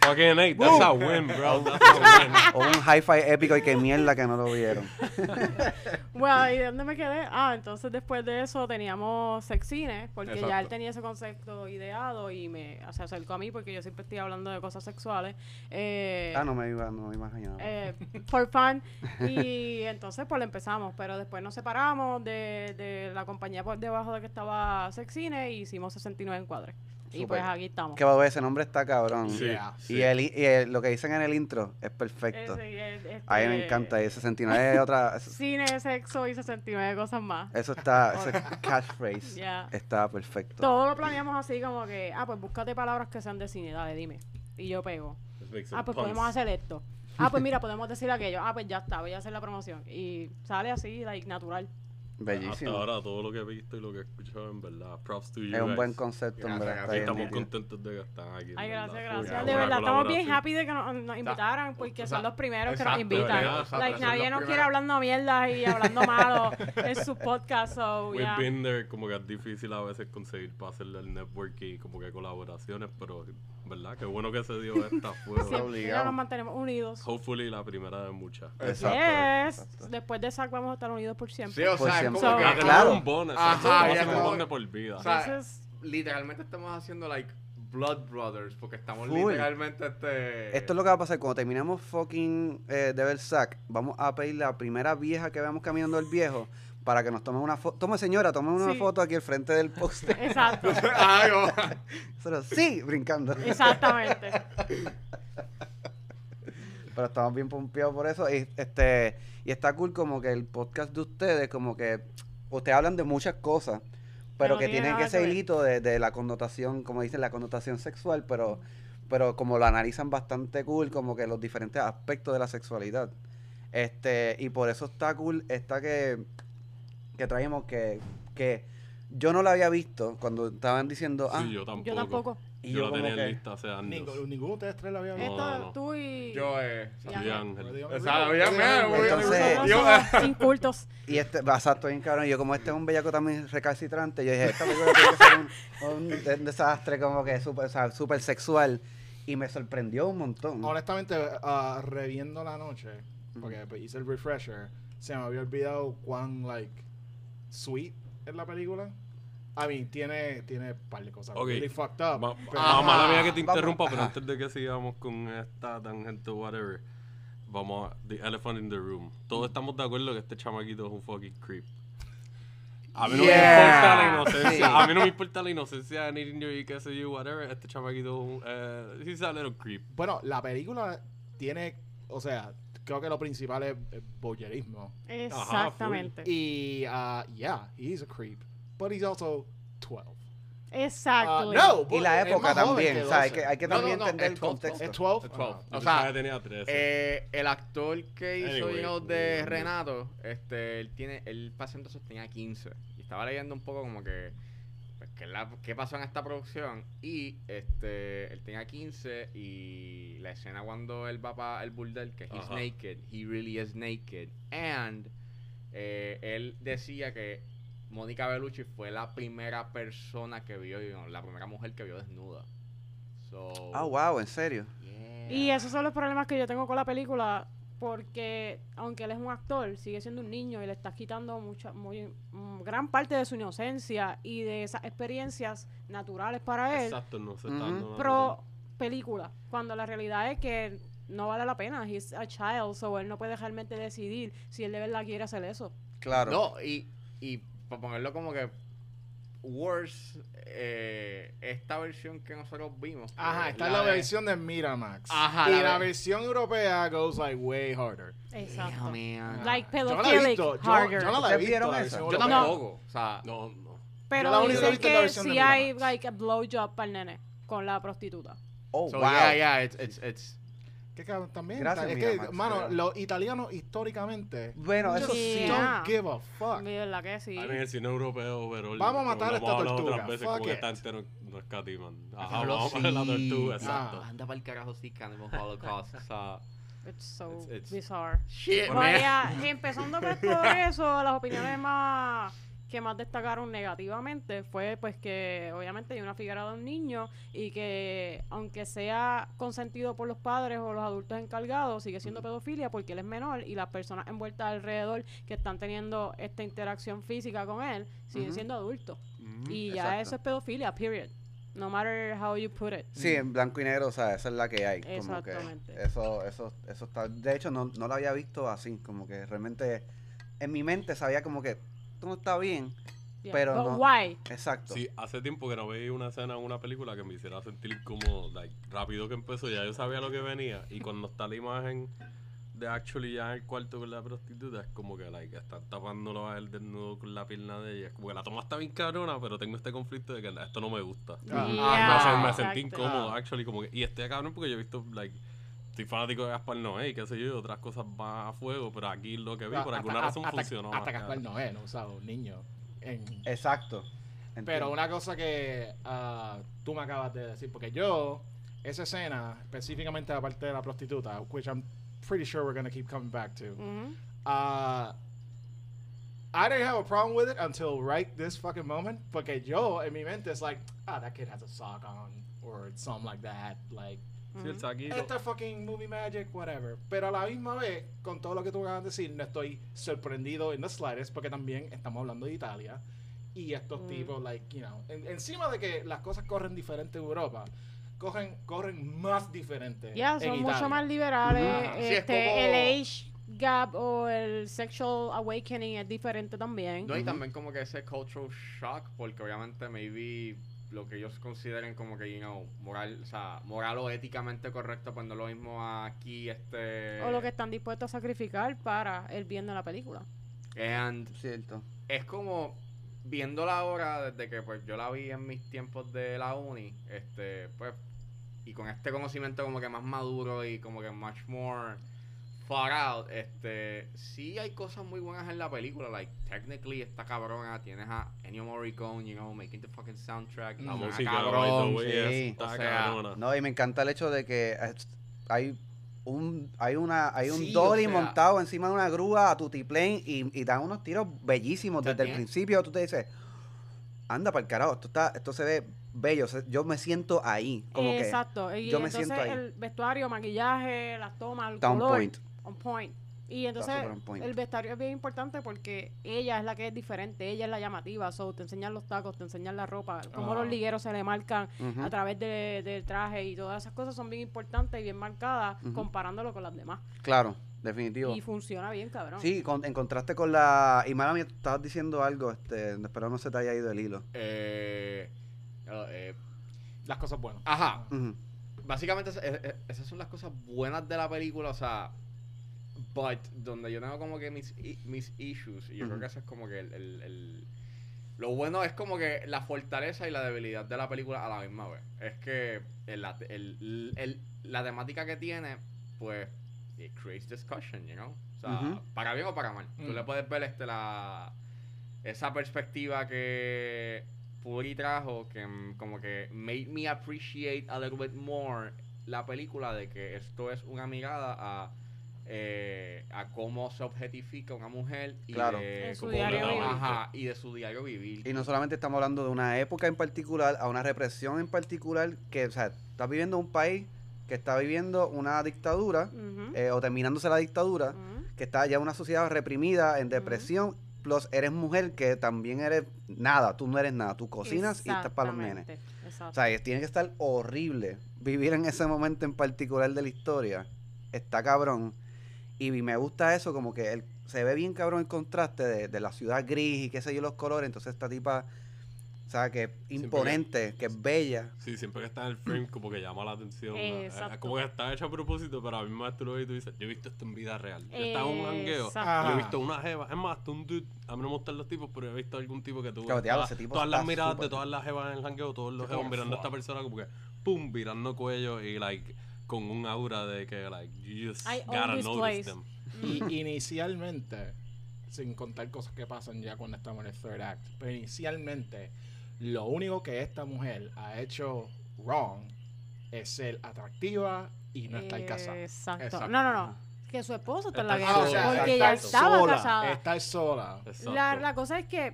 [SPEAKER 1] Fucking Nate, that's a win, bro. That's a win.
[SPEAKER 2] O un hi-fi épico y qué mierda que no lo vieron.
[SPEAKER 5] Bueno, ¿y dónde me quedé? Ah, entonces después de eso teníamos sexines, porque ya él tenía ese concepto ideado y me se acercó a mí porque yo siempre estoy hablando de cosas sexuales. Eh,
[SPEAKER 2] Ah, no me iba, no me imaginaba.
[SPEAKER 5] eh, for fun. Y entonces pues lo empezamos, pero después nos separamos de, de la compañía por debajo de que estaba Sexine y hicimos 69 encuadres. Y pues aquí estamos.
[SPEAKER 2] Que va a ver, ese nombre está cabrón.
[SPEAKER 1] Sí,
[SPEAKER 4] Yeah.
[SPEAKER 2] Y,
[SPEAKER 1] sí.
[SPEAKER 2] el, y el- lo que dicen en el intro es perfecto.
[SPEAKER 5] Ese, el- este,
[SPEAKER 2] A mí me encanta. Y 69 es otra.
[SPEAKER 5] Cine, sexo y 69 cosas más.
[SPEAKER 2] Eso está. Ese catchphrase
[SPEAKER 5] Ya.
[SPEAKER 2] está perfecto.
[SPEAKER 5] Todo lo planeamos así como que, ah, pues búscate palabras que sean de cine, dale, dime. Y yo pego. Ah, pues
[SPEAKER 1] puns.
[SPEAKER 5] podemos hacer esto. Ah, pues mira, podemos decir aquello. Ah, pues ya está, voy a hacer la promoción. Y sale así, like, natural.
[SPEAKER 1] Hasta
[SPEAKER 2] Bellísimo.
[SPEAKER 1] ahora todo lo que he visto y lo que he escuchado en verdad. Props to you
[SPEAKER 2] Es un
[SPEAKER 1] guys.
[SPEAKER 2] buen concepto, en verdad. Está bien
[SPEAKER 1] estamos
[SPEAKER 2] nítido.
[SPEAKER 1] contentos de que están aquí.
[SPEAKER 5] Ay,
[SPEAKER 1] verdad.
[SPEAKER 5] gracias, gracias. De verdad, estamos bien happy de que nos, nos invitaran porque
[SPEAKER 4] o
[SPEAKER 5] son
[SPEAKER 4] sea,
[SPEAKER 5] los primeros que
[SPEAKER 4] exacto,
[SPEAKER 5] nos invitan.
[SPEAKER 1] ¿verdad? Exacto,
[SPEAKER 5] like,
[SPEAKER 4] son
[SPEAKER 5] nadie nos quiere hablando mierda y hablando malo en su podcast, so,
[SPEAKER 1] We've
[SPEAKER 5] yeah.
[SPEAKER 1] been there, como que es difícil a veces conseguir para hacerle el network y como que colaboraciones, pero verdad, qué bueno que se dio esta fue.
[SPEAKER 5] Siempre
[SPEAKER 2] obligado.
[SPEAKER 5] nos mantenemos unidos.
[SPEAKER 1] Hopefully la primera de muchas.
[SPEAKER 2] Exacto.
[SPEAKER 5] Yes.
[SPEAKER 2] exacto.
[SPEAKER 5] Después de SAC vamos a estar unidos por siempre.
[SPEAKER 4] Sí, o
[SPEAKER 2] Por
[SPEAKER 4] sea,
[SPEAKER 2] siempre.
[SPEAKER 4] como
[SPEAKER 5] So-
[SPEAKER 4] que.
[SPEAKER 5] Ah,
[SPEAKER 2] claro.
[SPEAKER 1] un bonus,
[SPEAKER 4] Ajá, ya
[SPEAKER 1] un
[SPEAKER 4] como-
[SPEAKER 1] bonus de por vida.
[SPEAKER 4] O sea,
[SPEAKER 5] Entonces,
[SPEAKER 4] literalmente estamos haciendo, like, Blood Brothers, porque estamos
[SPEAKER 2] Full.
[SPEAKER 4] literalmente, este...
[SPEAKER 2] Esto es lo que va a pasar cuando terminemos fucking eh, de ver Zack. Vamos a pedir la primera vieja que veamos caminando el viejo para que nos tome una foto. Tome señora, tome una
[SPEAKER 5] Sí.
[SPEAKER 2] foto aquí al frente del poste.
[SPEAKER 5] exacto.
[SPEAKER 4] Oh.
[SPEAKER 2] Sí, brincando.
[SPEAKER 5] Exactamente.
[SPEAKER 2] Pero estamos bien pompeados por eso. Y, este, y está cool como que el podcast de ustedes, como que ustedes hablan de muchas cosas, pero que
[SPEAKER 5] tiene
[SPEAKER 2] tienen ese hilito de, de la connotación, como dicen, la connotación sexual, pero, pero como lo analizan bastante cool, como que los diferentes aspectos de la sexualidad. Este, y por eso está cool esta que, que traemos que, que Yo no la había visto cuando estaban diciendo, ah,
[SPEAKER 1] Sí, yo tampoco.
[SPEAKER 5] Yo tampoco.
[SPEAKER 2] y
[SPEAKER 1] Yo,
[SPEAKER 2] yo
[SPEAKER 1] la tenía en
[SPEAKER 2] que-
[SPEAKER 1] lista hace años.
[SPEAKER 3] Ninguno, ninguno de ustedes tres la había visto.
[SPEAKER 1] No,
[SPEAKER 5] Esto,
[SPEAKER 1] no, no.
[SPEAKER 5] tú y...
[SPEAKER 4] Yo, eh.
[SPEAKER 5] y Ángel.
[SPEAKER 4] O sea.
[SPEAKER 2] Entonces-
[SPEAKER 5] somos incultos.
[SPEAKER 2] Y este, exacto, bien cabrón. Y yo, como este es un bellaco también recalcitrante, yo dije, esta película tiene que ser un, un de- desastre como que súper o sea, súper sexual. Y me sorprendió un montón.
[SPEAKER 3] Honestamente, ah, reviendo la noche, porque hice el refresher, se me había olvidado cuán, like, sweet es la película. I mean, tiene, tiene un par de cosas
[SPEAKER 1] Ok.
[SPEAKER 3] really fucked up.
[SPEAKER 1] Ma-
[SPEAKER 3] pero-
[SPEAKER 1] ah, mala mía que te
[SPEAKER 2] Vamos,
[SPEAKER 1] interrumpa, pero antes de que sigamos con esta tangente whatever, vamos a The Elephant in the Room. Todos estamos de acuerdo que este chamaquito es un fucking creep. A mí no me importa la inocencia,
[SPEAKER 2] Sí.
[SPEAKER 1] a mí no me importa la inocencia de niño y qué sé yo, whatever. Este chamaquito es un, eh, he's a little creep.
[SPEAKER 3] Bueno, la película tiene, o sea, creo que lo principal es voyeurismo.
[SPEAKER 5] Exactamente.
[SPEAKER 3] Y, uh, yeah, he's a creep. But he's also 12.
[SPEAKER 5] Exacto.
[SPEAKER 3] Ah, no,
[SPEAKER 2] y la época también, o sea, hay
[SPEAKER 3] 12.
[SPEAKER 2] que, hay que
[SPEAKER 4] No, no,
[SPEAKER 2] también
[SPEAKER 4] no,
[SPEAKER 2] entender
[SPEAKER 4] es
[SPEAKER 2] el
[SPEAKER 4] 12,
[SPEAKER 2] contexto.
[SPEAKER 3] ¿Es 12?
[SPEAKER 4] Es 12.
[SPEAKER 3] Ah.
[SPEAKER 4] O
[SPEAKER 1] Yo
[SPEAKER 4] sea,
[SPEAKER 1] tenía 13.
[SPEAKER 4] Eh, el actor que hizo
[SPEAKER 1] Anyway,
[SPEAKER 4] know, de. Renato, este, él tiene, él pasó entonces tenía 15. Y estaba leyendo un poco como que pues, qué, la- qué pasó en esta producción. Y este, él tenía 15 y la escena cuando él va para el burdel, que he's
[SPEAKER 1] Ajá.
[SPEAKER 4] naked, he really is naked. And eh, él decía que Mónica Bellucci fue la primera persona que vio, la primera mujer que vio desnuda. So,
[SPEAKER 2] Ah, wow, en serio.
[SPEAKER 4] yeah.
[SPEAKER 5] Y esos son los problemas que yo tengo con la película, porque aunque él es un actor, sigue siendo un niño y le estás quitando mucha, muy, mm, gran parte de su inocencia y de esas experiencias naturales para él,
[SPEAKER 1] Exacto, no se está
[SPEAKER 5] pro película, cuando la realidad es que no vale la pena, he's a child, so él no puede realmente decidir si él de verdad quiere hacer eso.
[SPEAKER 2] Claro.
[SPEAKER 4] No, y, y para ponerlo como que worse, eh, esta versión que nosotros vimos. que
[SPEAKER 3] Ajá,
[SPEAKER 4] es
[SPEAKER 3] está la
[SPEAKER 4] de-
[SPEAKER 3] versión de Miramax.
[SPEAKER 4] Ajá,
[SPEAKER 3] y
[SPEAKER 4] la
[SPEAKER 3] la,
[SPEAKER 4] ve-
[SPEAKER 3] versión europea goes like way harder.
[SPEAKER 5] Exacto. Like
[SPEAKER 3] Yo no la he
[SPEAKER 5] pedophilic
[SPEAKER 3] visto, yo-
[SPEAKER 5] harder.
[SPEAKER 3] Yo, no la he
[SPEAKER 2] ¿Ustedes
[SPEAKER 3] visto. la versión
[SPEAKER 4] Yo tampoco. O sea,
[SPEAKER 1] No, no.
[SPEAKER 5] Pero
[SPEAKER 3] la que
[SPEAKER 5] dicen
[SPEAKER 3] es la
[SPEAKER 5] que
[SPEAKER 3] versión de
[SPEAKER 5] sí hay like a blowjob para el nene con la prostituta.
[SPEAKER 2] Oh,
[SPEAKER 4] so
[SPEAKER 2] wow.
[SPEAKER 4] yeah, yeah, it's, it's, it's
[SPEAKER 3] Que cabrón, también.
[SPEAKER 2] Gracias,
[SPEAKER 3] es que,
[SPEAKER 2] Miramax,
[SPEAKER 3] mano,
[SPEAKER 2] pero-
[SPEAKER 3] los italianos históricamente
[SPEAKER 2] Bueno, eso
[SPEAKER 3] just
[SPEAKER 2] sí.
[SPEAKER 5] Yeah.
[SPEAKER 3] don't give a fuck.
[SPEAKER 5] Verdad que sí.
[SPEAKER 1] A el cine europeo, pero
[SPEAKER 3] Vamos a matar a esta tortuga,
[SPEAKER 1] otras veces
[SPEAKER 3] fuck
[SPEAKER 1] como que
[SPEAKER 3] it.
[SPEAKER 1] esta gente no, no escatiman. Ajá,
[SPEAKER 4] Diablo,
[SPEAKER 1] vamos a ver la
[SPEAKER 4] sí.
[SPEAKER 1] tortuga,
[SPEAKER 3] Ah.
[SPEAKER 1] exacto.
[SPEAKER 4] anda para el carajo sí, Cannibal Holocaust. o sea,
[SPEAKER 5] It's so
[SPEAKER 4] It's- it's-
[SPEAKER 5] bizarre.
[SPEAKER 4] shit, man.
[SPEAKER 5] ya, empezando pues por eso, las opiniones más que más destacaron negativamente fue pues que obviamente hay una figura de un niño y que aunque sea consentido por los padres o los adultos encargados, sigue siendo pedofilia porque él es menor y las personas envueltas alrededor que están teniendo esta interacción física con él siguen siendo adultos. Y ya eso es pedofilia, period. No matter how you put it.
[SPEAKER 2] Sí, en blanco y negro, o sea, esa es la que hay. Como que
[SPEAKER 5] Exactamente.
[SPEAKER 2] eso, eso, eso está. De hecho, no, no lo había visto así, como que realmente en mi mente sabía como que esto no está bien.
[SPEAKER 5] Yeah.
[SPEAKER 2] pero
[SPEAKER 5] But
[SPEAKER 2] no-
[SPEAKER 5] why?
[SPEAKER 2] Exacto.
[SPEAKER 1] Sí, hace tiempo que no veía una escena en una película que me hiciera sentir como, like, rápido que empezó, ya yo sabía lo que venía. Y cuando está la imagen de actually ya en el cuarto con la prostituta, es como que, like, están tapándolo a él desnudo con la pierna de ella. Es como que la toma está bien cabrona, pero tengo este conflicto de que esto no me gusta.
[SPEAKER 3] Ah,
[SPEAKER 5] Yeah,
[SPEAKER 1] me, me sentí incómodo,
[SPEAKER 3] Ah.
[SPEAKER 1] actually, como que, y estoy cabrón porque yo he visto, like, soy fanático de Gaspar Noé y qué sé yo, y otras cosas más a fuego, pero aquí lo que vi, por
[SPEAKER 3] Hasta-
[SPEAKER 1] alguna
[SPEAKER 3] hasta-
[SPEAKER 1] razón
[SPEAKER 3] hasta,
[SPEAKER 1] funcionó
[SPEAKER 3] Hasta
[SPEAKER 1] más,
[SPEAKER 3] Gaspar
[SPEAKER 1] cabrón.
[SPEAKER 3] Noé, no usaba un niño. En,
[SPEAKER 2] Exacto.
[SPEAKER 3] Pero una cosa que ah, tú me acabas de decir, porque yo, esa escena, específicamente la parte de la prostituta, which I'm pretty sure we're going to keep coming back to,
[SPEAKER 5] Ujú.
[SPEAKER 3] uh, I didn't have a problem with it until right this fucking moment, porque yo, en mi mente, es like, ah, that kid has a sock on, or something like that, like,
[SPEAKER 1] Sí, el saquito.
[SPEAKER 3] esta fucking movie magic, whatever. Pero a la misma vez, con todo lo que tú acabas de decir, no estoy sorprendido en the slightest, porque también estamos hablando de Italia. Y estos
[SPEAKER 5] Mm.
[SPEAKER 3] tipos, like, you know, en- encima de que las cosas corren diferente en Europa, corren, corren más diferente.
[SPEAKER 5] Ya,
[SPEAKER 3] en
[SPEAKER 5] son mucho
[SPEAKER 3] Italia.
[SPEAKER 5] más liberales.
[SPEAKER 3] Ajá.
[SPEAKER 4] Sí, es
[SPEAKER 5] este,
[SPEAKER 4] como-
[SPEAKER 5] El age gap o el sexual awakening es diferente también.
[SPEAKER 4] No, y también como que ese cultural shock, porque obviamente maybe lo que ellos consideren como que, you know, moral, o sea, moral o éticamente correcto, pues no es lo mismo aquí, este...
[SPEAKER 5] O lo que están dispuestos a sacrificar para el bien de la película.
[SPEAKER 4] And
[SPEAKER 2] Cierto.
[SPEAKER 4] es como, viéndola ahora, desde que pues yo la vi en mis tiempos de la uni, este, pues, y con este conocimiento como que más maduro y como que much more far out, este, sí hay cosas muy buenas en la película, like, technically está cabrona, tienes a Ennio Morricone, you know, making the fucking soundtrack,
[SPEAKER 1] La música,
[SPEAKER 4] cabrón,
[SPEAKER 2] sí.
[SPEAKER 1] es- está
[SPEAKER 4] O sea,
[SPEAKER 1] cabrona.
[SPEAKER 2] No, y me encanta el hecho de que hay un hay una hay un
[SPEAKER 4] Sí,
[SPEAKER 2] dolly
[SPEAKER 4] o sea-
[SPEAKER 2] montado encima de una grúa a tutiplane y, y dan unos tiros bellísimos desde el principio tú te dices anda para el carajo esto está esto se ve bello se- yo me siento ahí como que
[SPEAKER 5] Exacto. Y
[SPEAKER 2] yo me
[SPEAKER 5] entonces
[SPEAKER 2] siento ahí.
[SPEAKER 5] el vestuario, maquillaje, las tomas, el
[SPEAKER 2] on
[SPEAKER 5] color,
[SPEAKER 2] point.
[SPEAKER 5] On point. Y entonces el vestuario es bien importante porque ella es la que es diferente, ella es la llamativa, so te enseñan los tacos, te enseñan la ropa, cómo
[SPEAKER 3] Ah.
[SPEAKER 5] los ligueros se le marcan a través de- del traje y todas esas cosas son bien importantes y bien marcadas comparándolo con las demás.
[SPEAKER 2] claro definitivo
[SPEAKER 5] Y funciona bien, cabrón.
[SPEAKER 2] sí con- en contraste con la y mala mía estabas diciendo algo este espero no se te haya ido el hilo
[SPEAKER 4] Eh, eh,
[SPEAKER 3] Las cosas buenas.
[SPEAKER 4] ajá, básicamente esa- esas son las cosas buenas de la película, o sea, but donde yo tengo como que mis, i- mis issues, y yo creo que eso es como que el, el- el- lo bueno es como que la fortaleza y la debilidad de la película a la misma vez. Es que el- la, el- el- la temática que tiene, pues, it creates discussion, you know? O sea, para bien o para mal. Tú
[SPEAKER 3] Mm.
[SPEAKER 4] le puedes ver este la esa perspectiva que Puri trajo, que mm, como que made me appreciate a little bit more la película de que esto es una mirada a eh, a cómo se objetifica una mujer y
[SPEAKER 2] Claro.
[SPEAKER 4] de
[SPEAKER 5] su diario
[SPEAKER 1] vivir.
[SPEAKER 4] ajá, y de su diario vivir.
[SPEAKER 2] Y no solamente estamos hablando de una época en particular, a una represión en particular, que, o sea, estás viviendo un país que está viviendo una dictadura, eh, o terminándose la dictadura, que está ya una sociedad reprimida, en depresión, plus eres mujer que también eres nada, tú no eres nada, tú cocinas y estás para los nenes. O sea, es- tiene que estar horrible vivir en ese momento en particular de la historia. Está cabrón. Y me gusta eso, como que el- se ve bien cabrón el contraste de, de la ciudad gris y qué sé yo, los colores. Entonces esta tipa, o sea, que es imponente, que es bella.
[SPEAKER 1] Sí, siempre que está en el frame como que llama la atención. ¿no? Es- como que está hecho a propósito, pero a mí más tú lo ves y tú dices, yo he visto esto en vida real. Yo estaba en un.
[SPEAKER 3] Ah.
[SPEAKER 1] Yo he visto una jeva, es más, hasta un dude, a mí no me gustan los tipos, pero he visto algún tipo que tuvo
[SPEAKER 2] Claro, ese tipo
[SPEAKER 1] todas las miradas de todas las jevas en el jangueo, todos los
[SPEAKER 3] como
[SPEAKER 1] mirando a esta persona como que, pum, virando cuello y like, con un aura de que like, you just
[SPEAKER 5] I
[SPEAKER 1] gotta notice
[SPEAKER 5] place.
[SPEAKER 1] them.
[SPEAKER 3] Y inicialmente, sin contar cosas que pasan ya cuando estamos en el third act, pero inicialmente, lo único que esta mujer ha hecho wrong es ser atractiva y no estar casada.
[SPEAKER 5] Exacto.
[SPEAKER 4] Exacto.
[SPEAKER 5] No, no, no. Que su esposo está en la
[SPEAKER 1] Estar
[SPEAKER 5] guerra.
[SPEAKER 1] sola.
[SPEAKER 5] porque ella estaba
[SPEAKER 3] sola,
[SPEAKER 5] casada.
[SPEAKER 3] Estar sola.
[SPEAKER 5] La, la cosa es que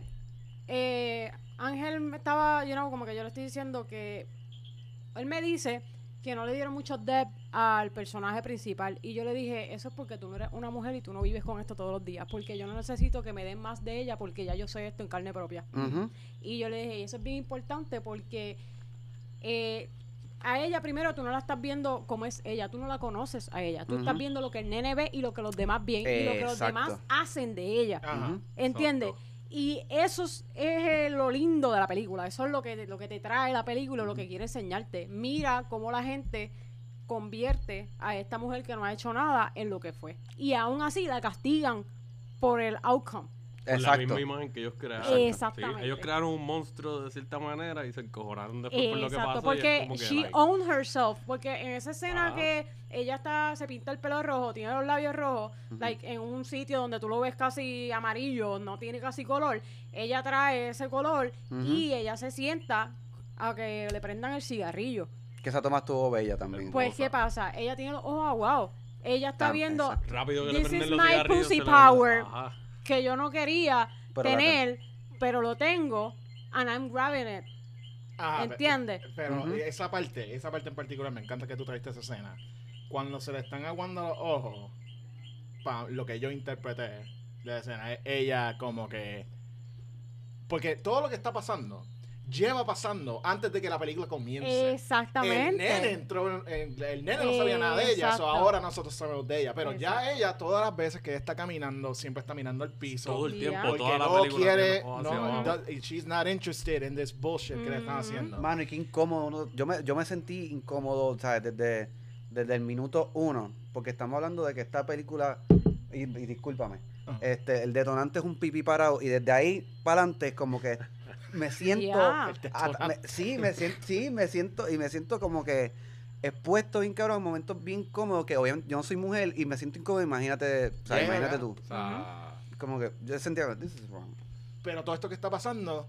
[SPEAKER 5] eh, Ángel me estaba, you know, como que yo le estoy diciendo que él me dice que no le dieron mucho depth al personaje principal y yo le dije, eso es porque tú no eres una mujer y tú no vives con esto todos los días, porque yo no necesito que me den más de ella porque ya yo sé esto en carne propia. Y yo le dije, y eso es bien importante porque eh, a ella primero tú no la estás viendo como es ella, tú no la conoces a ella, tú estás viendo lo que el nene ve y lo que los demás ven y lo que los
[SPEAKER 2] Exacto.
[SPEAKER 5] demás hacen de ella.
[SPEAKER 2] Ujú.
[SPEAKER 5] ¿Entiendes?
[SPEAKER 1] Exacto.
[SPEAKER 5] Y eso es, es, eh, lo lindo de la película. Eso es lo que, lo que te trae la película, lo que quiere enseñarte. Mira cómo la gente convierte a esta mujer que no ha hecho nada en lo que fue. Y aún así la castigan por el outcome.
[SPEAKER 1] La
[SPEAKER 2] Exacto.
[SPEAKER 1] misma imagen que ellos crearon.
[SPEAKER 5] Exacto.
[SPEAKER 1] Sí,
[SPEAKER 5] Exactamente.
[SPEAKER 1] ellos crearon un monstruo de cierta manera y se encojonaron después por lo que
[SPEAKER 5] Exacto,
[SPEAKER 1] pasó. es
[SPEAKER 5] porque she
[SPEAKER 1] like,
[SPEAKER 5] owned herself. Porque en esa escena que ella está, se pinta el pelo rojo, tiene los labios rojos, like en un sitio donde tú lo ves casi amarillo, no tiene casi color, ella trae ese color y ella se sienta a que le prendan el cigarrillo.
[SPEAKER 2] Que esa toma estuvo bella también.
[SPEAKER 5] Pues. ¿qué pasa? Ella tiene los ojos aguados. Ella está viendo
[SPEAKER 2] exacto.
[SPEAKER 1] rápido que le
[SPEAKER 5] This
[SPEAKER 1] prenden
[SPEAKER 5] is
[SPEAKER 1] los
[SPEAKER 5] my
[SPEAKER 1] cigarrillos,
[SPEAKER 5] pussy power.
[SPEAKER 1] Ajá.
[SPEAKER 5] Que yo no quería
[SPEAKER 2] Pero
[SPEAKER 5] tener, pero lo tengo, and I'm grabbing it.
[SPEAKER 3] Ajá, pe-
[SPEAKER 5] ¿Entiendes?
[SPEAKER 3] Pero esa parte, esa parte en particular, me encanta que tú trajiste esa escena. Cuando se le están aguando los ojos, pa, lo que yo interpreté de la escena, es ella como que... Porque todo lo que está pasando, lleva pasando antes de que la película comience.
[SPEAKER 5] Exactamente.
[SPEAKER 3] El nene entró, en- el, nene no sabía nada de ella, so ahora nosotros sabemos de ella. Pero ya ella, todas las veces que está caminando, siempre está mirando al piso.
[SPEAKER 1] Todo el tiempo,
[SPEAKER 3] porque
[SPEAKER 1] toda la
[SPEAKER 3] no
[SPEAKER 1] película
[SPEAKER 3] quiere, no, that- she's not interested in this bullshit que le están
[SPEAKER 5] Mm.
[SPEAKER 3] haciendo.
[SPEAKER 2] Mano, y qué incómodo. uno- yo, me, yo me sentí incómodo, ¿sabes? Desde, desde el minuto uno. Porque estamos hablando de que esta película. Y, y discúlpame. Este, el detonante es un pipí parado. Y desde ahí para adelante es como que me siento. Me- sí, me siento, sí, me siento. Y me siento como que. expuesto bien cabrón, en momentos bien cómodos, que obviamente yo no soy mujer y me siento incómodo, imagínate, o sea,
[SPEAKER 4] Yeah,
[SPEAKER 2] imagínate
[SPEAKER 4] yeah.
[SPEAKER 2] tú. Como que yo sentía, this is wrong.
[SPEAKER 3] Pero todo esto que está pasando,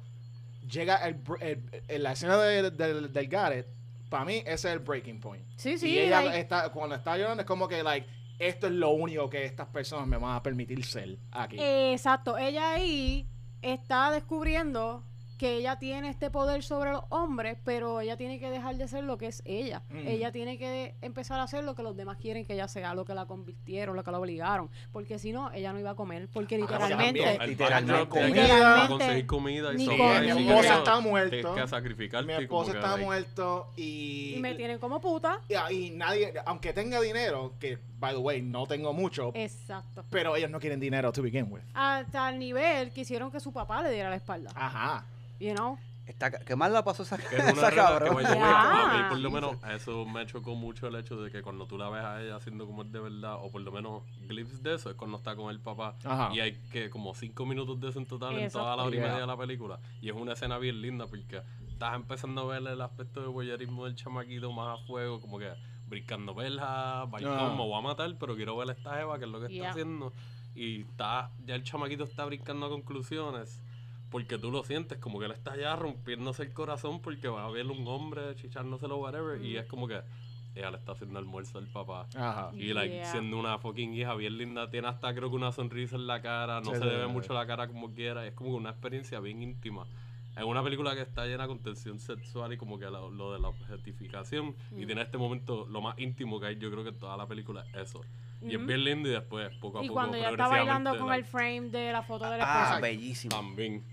[SPEAKER 3] llega el, el- el- la escena de- del- del Gareth, para mí ese es el breaking point.
[SPEAKER 5] Sí, sí.
[SPEAKER 3] y ella
[SPEAKER 5] like-
[SPEAKER 3] está, cuando está llorando es como que, like, esto es lo único que estas personas me van a permitir ser aquí.
[SPEAKER 5] Exacto, ella ahí está descubriendo que ella tiene este poder sobre los hombres, pero ella tiene que dejar de ser lo que es ella.
[SPEAKER 3] Mm.
[SPEAKER 5] Ella tiene que empezar a ser lo que los demás quieren que ella sea, lo que la convirtieron, lo que la obligaron, porque si no, ella no iba a comer, porque literalmente...
[SPEAKER 3] también.
[SPEAKER 1] El
[SPEAKER 2] Literalmente.
[SPEAKER 1] backdrop de que
[SPEAKER 5] Literalmente.
[SPEAKER 1] para conseguir comida y
[SPEAKER 5] Ni con- mi esposa
[SPEAKER 3] está muerto.
[SPEAKER 1] Que sacrificarte.
[SPEAKER 3] Mi
[SPEAKER 1] que,
[SPEAKER 3] está muerto y...
[SPEAKER 5] Y me tienen como puta.
[SPEAKER 3] y, y nadie, aunque tenga dinero, que, by the way, no tengo mucho,
[SPEAKER 5] Exacto.
[SPEAKER 3] pero ellos no quieren dinero to begin with.
[SPEAKER 5] Hasta el nivel que hicieron que su papá le diera la espalda.
[SPEAKER 3] Ajá.
[SPEAKER 5] You know?
[SPEAKER 2] Está, ¿Qué mal la pasó esa,
[SPEAKER 1] Que es una
[SPEAKER 2] esa
[SPEAKER 1] que,
[SPEAKER 2] cabrón?
[SPEAKER 1] way,
[SPEAKER 5] Ya.
[SPEAKER 1] a mí por lo menos eso me chocó mucho el hecho de que cuando tú la ves a ella haciendo como es de verdad, o por lo menos glimpses de eso, es cuando está con el papá.
[SPEAKER 3] Ajá.
[SPEAKER 1] Y hay que como cinco minutos de eso en total en toda la hora y
[SPEAKER 3] Yeah.
[SPEAKER 1] media de la película. Y es una escena bien linda porque estás empezando a ver el aspecto de voyerismo del chamaquito más a fuego, como que brincando verja, balcón,
[SPEAKER 3] Ah.
[SPEAKER 1] me voy a matar, pero quiero ver esta jeva, que es lo que
[SPEAKER 5] Yeah.
[SPEAKER 1] está haciendo. Y está, ya el chamaquito está brincando a conclusiones. Porque tú lo sientes, como que él está ya rompiéndose el corazón porque va a ver un hombre chichándoselo, whatever. Y es como que ella le está haciendo almuerzo al papá.
[SPEAKER 3] Ajá.
[SPEAKER 1] Y like,
[SPEAKER 5] Yeah.
[SPEAKER 1] siendo una fucking hija bien linda, tiene hasta creo que una sonrisa en la cara, no
[SPEAKER 3] Sí,
[SPEAKER 1] se
[SPEAKER 3] sí,
[SPEAKER 1] le ve
[SPEAKER 3] sí.
[SPEAKER 1] mucho la cara como quiera, y es como que una experiencia bien íntima. Es una película que está llena con tensión sexual y como que lo, lo de la objetificación, y
[SPEAKER 5] Mm.
[SPEAKER 1] tiene este momento, lo más íntimo que hay, yo creo que en toda la película es eso. Y es bien lindo y después, poco a
[SPEAKER 5] Y
[SPEAKER 1] poco,
[SPEAKER 5] cuando ella está bailando con el frame de la foto de la
[SPEAKER 2] Ah,
[SPEAKER 5] esposa.
[SPEAKER 2] bellísimo.
[SPEAKER 1] También.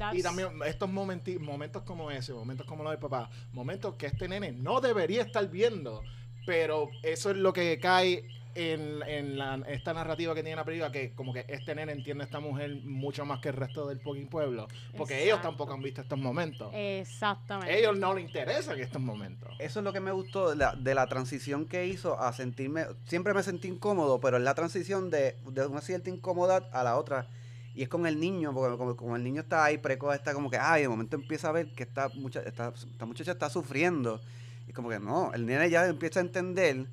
[SPEAKER 5] That's-
[SPEAKER 3] Y también estos momenti- momentos como ese, momentos como los de papá, momentos que este nene no debería estar viendo, pero eso es lo que cae en, en la- esta narrativa que tiene la película, que como que este nene entiende a esta mujer mucho más que el resto del fucking pueblo, porque ellos
[SPEAKER 5] Exacto.
[SPEAKER 3] tampoco han visto estos momentos.
[SPEAKER 5] Exactamente.
[SPEAKER 3] ellos no les interesan estos momentos.
[SPEAKER 2] Eso es lo que me gustó de la, de la transición que hizo a sentirme. Siempre me sentí incómodo, pero es la transición de, de una cierta incomodidad a la otra. Y es con el niño, porque como, el niño está ahí, precoz, está como que, ay, de momento empieza a ver que esta, mucha, esta, esta muchacha está sufriendo. Y como que no, el nene ya empieza a entender.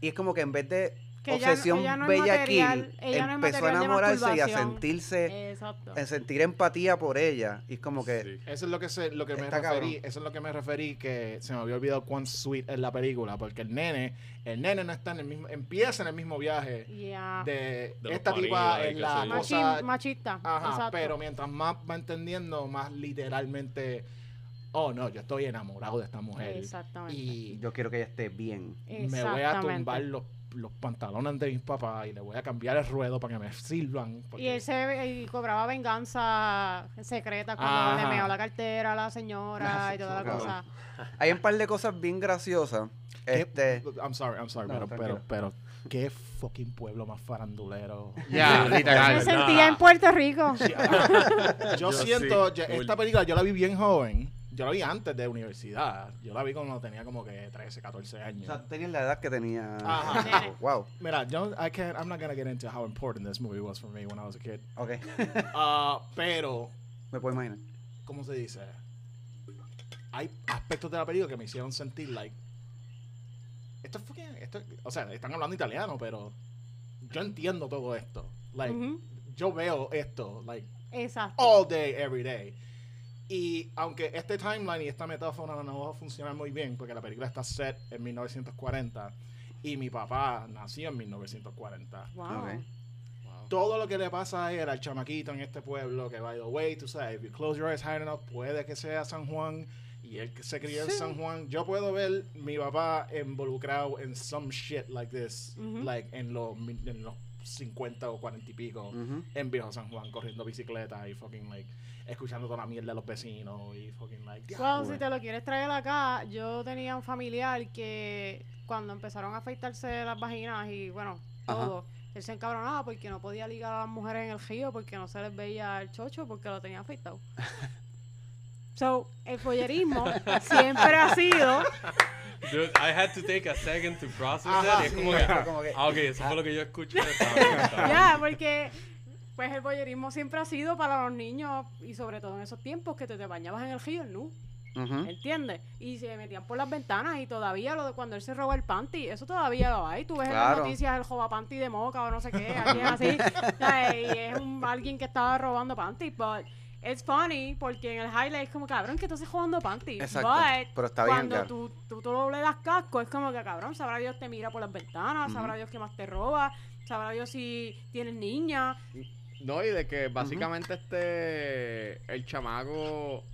[SPEAKER 2] Y es como que en vez de
[SPEAKER 5] Que
[SPEAKER 2] obsesión
[SPEAKER 5] ella no
[SPEAKER 2] bella
[SPEAKER 5] material- ella no es
[SPEAKER 2] empezó a enamorarse y a sentirse,
[SPEAKER 5] Exacto.
[SPEAKER 2] a sentir empatía por ella. Y es como que,
[SPEAKER 1] Sí.
[SPEAKER 3] Eso es lo que se, lo que me referí,
[SPEAKER 2] cabrón.
[SPEAKER 3] eso es lo que me referí que se me había olvidado cuán sweet es la película, porque el nene, el nene no está en el mismo, empieza en el mismo viaje
[SPEAKER 5] Yeah.
[SPEAKER 3] de, esta tipa
[SPEAKER 1] qué
[SPEAKER 3] la cosa
[SPEAKER 5] machista.
[SPEAKER 3] Ajá,
[SPEAKER 5] Exacto.
[SPEAKER 3] pero mientras más va entendiendo, más literalmente, oh no, yo estoy enamorado de esta mujer.
[SPEAKER 5] Exactamente.
[SPEAKER 3] Y
[SPEAKER 2] yo quiero que ella esté bien.
[SPEAKER 3] me voy a tumbar los, los pantalones de mis papás y le voy a cambiar el ruedo para que me sirvan. porque-
[SPEAKER 5] Y él se y cobraba venganza secreta cuando le meó la cartera a la señora y toda la cosa.
[SPEAKER 2] Hay un par de cosas bien graciosas.
[SPEAKER 3] ¿Qué-
[SPEAKER 2] Este,
[SPEAKER 3] I'm sorry, I'm sorry,
[SPEAKER 2] No,
[SPEAKER 3] pero, pero, pero, qué fucking pueblo más farandulero.
[SPEAKER 2] Ya,
[SPEAKER 5] Me
[SPEAKER 2] literal.
[SPEAKER 5] sentía en Puerto Rico.
[SPEAKER 3] Yo,
[SPEAKER 1] Yo
[SPEAKER 3] siento,
[SPEAKER 1] sí,
[SPEAKER 3] esta película yo la vi bien joven. Yo la vi antes de universidad. Yo la vi cuando tenía como que 13, 14
[SPEAKER 2] O
[SPEAKER 3] años.
[SPEAKER 2] sea, tú tenías la edad que tenía.
[SPEAKER 3] Ajá.
[SPEAKER 2] Wow.
[SPEAKER 3] Mira, yo, I can't, I'm not gonna get into how important this movie was for me when I was a kid.
[SPEAKER 2] Ok.
[SPEAKER 3] Ah, pero,
[SPEAKER 2] Me puedo imaginar.
[SPEAKER 3] ¿cómo se dice? Hay aspectos de la película que me hicieron sentir like. Esto es fucking. Esto, o sea, están hablando italiano, pero yo entiendo todo esto. Like, yo veo esto, like,
[SPEAKER 5] Exacto.
[SPEAKER 3] all day, every day. Y aunque este timeline y esta metáfora no va a funcionar muy bien, porque la película está set en 1940 y mi papá nació en 1940.
[SPEAKER 5] Wow.
[SPEAKER 2] Ok.
[SPEAKER 3] Todo lo que le pasa a él, al chamaquito en este pueblo, que by the way, tú sabes, if you close your eyes high enough, puede que sea San Juan y él que se crió en
[SPEAKER 5] Sí.
[SPEAKER 3] San Juan. Yo puedo ver mi papá involucrado en some shit like this,
[SPEAKER 5] Ujú.
[SPEAKER 3] like en los, en los 50 o 40 y pico en Viejo San Juan corriendo bicicleta y fucking like escuchando toda la mierda de los vecinos y fucking like
[SPEAKER 5] Well,
[SPEAKER 3] diablo,
[SPEAKER 5] si te lo quieres traer acá, yo tenía un familiar que cuando empezaron a afeitarse las vaginas y bueno,
[SPEAKER 2] Ajá.
[SPEAKER 5] todo, él se encabronaba porque no podía ligar a las mujeres en el río porque no se les veía el chocho porque lo tenía afeitado. So, el follerismo siempre ha sido
[SPEAKER 1] Dude, I had to take a second to process
[SPEAKER 3] Ajá,
[SPEAKER 1] that. Y es como
[SPEAKER 2] sí,
[SPEAKER 1] que,
[SPEAKER 2] como que-
[SPEAKER 1] ah, ok, eso fue lo que yo escuché.
[SPEAKER 5] Ya, porque pues el boyerismo siempre ha sido para los niños y sobre todo en esos tiempos que te, te bañabas en el río, ¿no?
[SPEAKER 2] Ujú.
[SPEAKER 5] ¿Entiendes? Y se metían por las ventanas y todavía lo de cuando él se roba el panty, eso todavía va ahí. Tú ves en las noticias el joba panty de moca o no sé qué, alguien así. y es un, alguien que estaba robando panty, but it's funny porque en el highlight es como, cabrón, que estás jugando panty.
[SPEAKER 2] Exacto,
[SPEAKER 5] But
[SPEAKER 2] pero está bien,
[SPEAKER 5] cuando
[SPEAKER 2] claro.
[SPEAKER 5] tú, tú, tú le das casco, es como que, cabrón, sabrá Dios te mira por las ventanas, sabrá Dios que más te roba, sabrá Dios si tienes niña.
[SPEAKER 4] No, y de que básicamente este. El chamaco.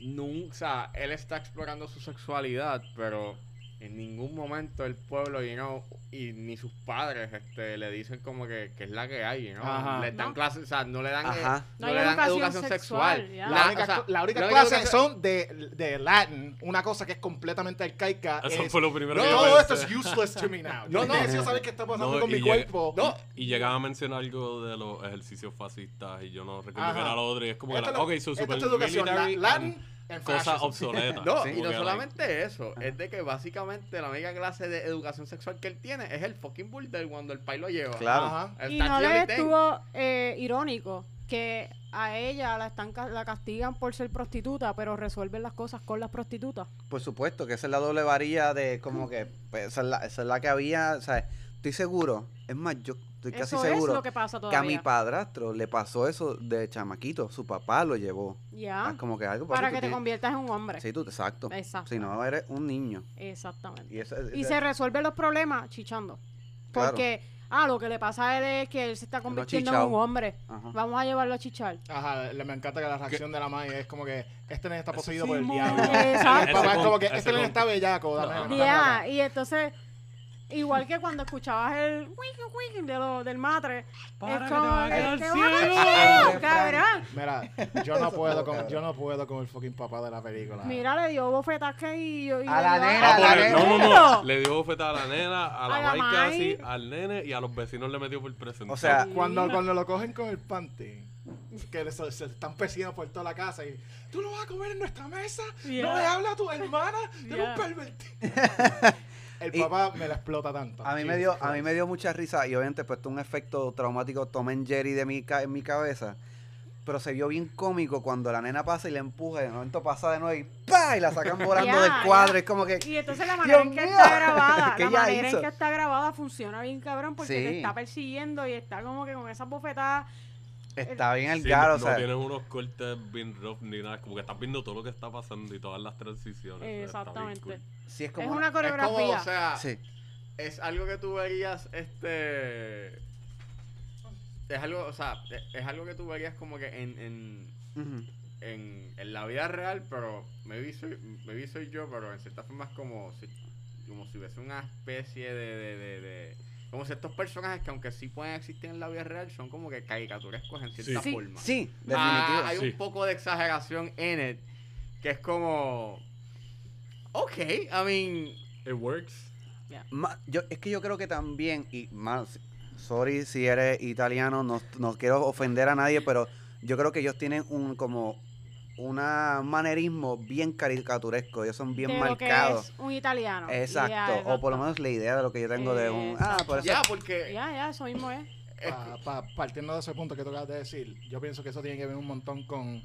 [SPEAKER 4] Nunca. O sea, él está explorando su sexualidad, pero en ningún momento el pueblo, you know, y ni sus padres este, le dicen como que, que es la que hay, you know. Le dan
[SPEAKER 5] No.
[SPEAKER 4] clases, o sea, no le dan. eh,
[SPEAKER 2] Ajá.
[SPEAKER 4] no,
[SPEAKER 5] No
[SPEAKER 4] le dan
[SPEAKER 5] educación
[SPEAKER 4] educación,
[SPEAKER 5] sexual,
[SPEAKER 4] sexual.
[SPEAKER 3] La,
[SPEAKER 4] o
[SPEAKER 3] única,
[SPEAKER 4] sea,
[SPEAKER 3] la única
[SPEAKER 4] la
[SPEAKER 3] clase
[SPEAKER 4] educación-
[SPEAKER 3] son de, de Latin, una cosa que es completamente arcaica.
[SPEAKER 1] Eso
[SPEAKER 3] es,
[SPEAKER 1] fue lo primero que
[SPEAKER 3] todo
[SPEAKER 1] yo
[SPEAKER 3] esto es useless to me now.
[SPEAKER 4] No,
[SPEAKER 3] Yo
[SPEAKER 4] no.
[SPEAKER 3] necesito saber qué está pasando
[SPEAKER 1] No,
[SPEAKER 3] con
[SPEAKER 1] y
[SPEAKER 3] mi cuerpo.
[SPEAKER 4] No,
[SPEAKER 1] Y llegaba a mencionar algo de los ejercicios fascistas y yo no recuerdo que era lo otro. Y es como, la,
[SPEAKER 3] es-
[SPEAKER 1] ok, so super
[SPEAKER 3] es educación, la-
[SPEAKER 1] military
[SPEAKER 3] Latin
[SPEAKER 1] cosas obsoletas.
[SPEAKER 4] No, y no
[SPEAKER 1] like,
[SPEAKER 4] solamente eso, es de que básicamente la única clase de educación sexual que él tiene es el fucking burdel cuando el pai lo lleva.
[SPEAKER 2] Claro.
[SPEAKER 3] Ajá.
[SPEAKER 5] Y no le estuvo eh, irónico que a ella la están la castigan por ser prostituta, pero resuelven las cosas con las prostitutas.
[SPEAKER 2] Por supuesto, que esa es la doble varilla de como que pues, esa, es la, esa es la que había, o sea, estoy seguro, es más, yo estoy casi
[SPEAKER 5] Eso
[SPEAKER 2] seguro
[SPEAKER 5] es lo que pasa
[SPEAKER 2] que a mi
[SPEAKER 5] todavía.
[SPEAKER 2] padrastro le pasó eso de chamaquito, su papá lo llevó.
[SPEAKER 5] Ya.
[SPEAKER 2] Ah, como que algo
[SPEAKER 5] para que te
[SPEAKER 2] tienes-
[SPEAKER 5] conviertas en un hombre.
[SPEAKER 2] Sí, tú, exacto.
[SPEAKER 5] Exacto.
[SPEAKER 2] Si no, eres un niño.
[SPEAKER 5] Exactamente.
[SPEAKER 2] Y, eso,
[SPEAKER 5] Y
[SPEAKER 2] ese-
[SPEAKER 5] se resuelven los problemas chichando.
[SPEAKER 2] Claro.
[SPEAKER 5] Porque, ah, lo que le pasa a él es que él se está convirtiendo en un hombre.
[SPEAKER 2] Ajá.
[SPEAKER 5] Vamos a llevarlo a chichar.
[SPEAKER 3] Ajá, le- me encanta que la reacción de la madre es como que este nene está poseído por el diablo.
[SPEAKER 5] Exacto.
[SPEAKER 3] El papá es como que este nene está bellaco, dame,
[SPEAKER 1] No.
[SPEAKER 5] y entonces, igual que cuando escuchabas el wiki wiki de lo, del matre, es
[SPEAKER 1] Para que te vaya
[SPEAKER 5] que te
[SPEAKER 2] El
[SPEAKER 5] cabrón.
[SPEAKER 3] Mira, yo no puedo con, yo no puedo con el fucking papá de la película.
[SPEAKER 5] Mira, le dio bofetaje y, y
[SPEAKER 2] A
[SPEAKER 5] le
[SPEAKER 2] la
[SPEAKER 5] dio
[SPEAKER 2] nena, a la
[SPEAKER 1] por el-
[SPEAKER 2] nena.
[SPEAKER 1] no, no, no. Le dio bofetada a la nena, a la,
[SPEAKER 5] A la
[SPEAKER 1] casi, al nene y a los vecinos le metió por presente.
[SPEAKER 2] O sea,
[SPEAKER 3] Cuando, cuando lo cogen con el panty, que se, se están persiguiendo por toda la casa y tú no vas a comer en nuestra mesa,
[SPEAKER 5] Yeah.
[SPEAKER 3] no le hablas a tu hermana, eres
[SPEAKER 5] Yeah.
[SPEAKER 3] un pervertido. el
[SPEAKER 2] Y-
[SPEAKER 3] papá me la explota tanto.
[SPEAKER 2] A mí me dio, a mí me dio mucha risa y obviamente pues un efecto traumático Tom and Jerry de mi ca- en mi cabeza. Pero se vio bien cómico cuando la nena pasa y le empuja y de momento pasa de nuevo y ¡pa! y la sacan volando
[SPEAKER 5] Ya,
[SPEAKER 2] del cuadro.
[SPEAKER 5] ya.
[SPEAKER 2] Es como que
[SPEAKER 5] Y entonces la manera en que
[SPEAKER 2] mío,
[SPEAKER 5] está grabada,
[SPEAKER 2] ¿qué
[SPEAKER 5] la manera
[SPEAKER 2] hizo?
[SPEAKER 5] en que está grabada funciona bien cabrón porque te está persiguiendo y está como que con esas bofetadas.
[SPEAKER 2] Está bien el
[SPEAKER 1] Sí,
[SPEAKER 2] garo,
[SPEAKER 1] no,
[SPEAKER 2] o sea.
[SPEAKER 1] no tienen unos cortes bien rough ni nada. Como que estás viendo todo lo que está pasando y todas las transiciones.
[SPEAKER 5] Exactamente.
[SPEAKER 1] cool.
[SPEAKER 2] sí es
[SPEAKER 5] Es
[SPEAKER 2] como
[SPEAKER 5] una
[SPEAKER 4] Es como,
[SPEAKER 5] coreografía.
[SPEAKER 4] o sea,
[SPEAKER 2] Sí.
[SPEAKER 4] es algo que tú verías, este... Es algo, o sea, es, es algo que tú verías como que en, en, en, en la vida real, pero maybe soy, maybe soy yo, pero en cierta forma es como si, como si hubiese una especie de, de, de, de- como si estos personajes que aunque sí pueden existir en la vida real son como que caricaturescos en cierta
[SPEAKER 5] Sí.
[SPEAKER 4] forma.
[SPEAKER 2] Sí,
[SPEAKER 4] Ah,
[SPEAKER 2] definitivo.
[SPEAKER 4] hay
[SPEAKER 1] Sí.
[SPEAKER 4] un poco de exageración en it que es como ok, I mean
[SPEAKER 1] It works.
[SPEAKER 2] Ma- yo, es que yo creo que también, y más, sorry si eres italiano, no, no quiero ofender a nadie, pero yo creo que ellos tienen un como una manerismo bien caricaturesco, ellos son bien
[SPEAKER 5] de lo que
[SPEAKER 2] marcados.
[SPEAKER 5] es un italiano.
[SPEAKER 2] Exacto,
[SPEAKER 5] Ya,
[SPEAKER 2] o por lo menos la idea de lo que yo tengo de un... Ah, por eso...
[SPEAKER 4] ya porque
[SPEAKER 5] Ya, ya, eso mismo es.
[SPEAKER 3] Pa- pa- partiendo de ese punto que tú acabas de decir, yo pienso que eso tiene que ver un montón con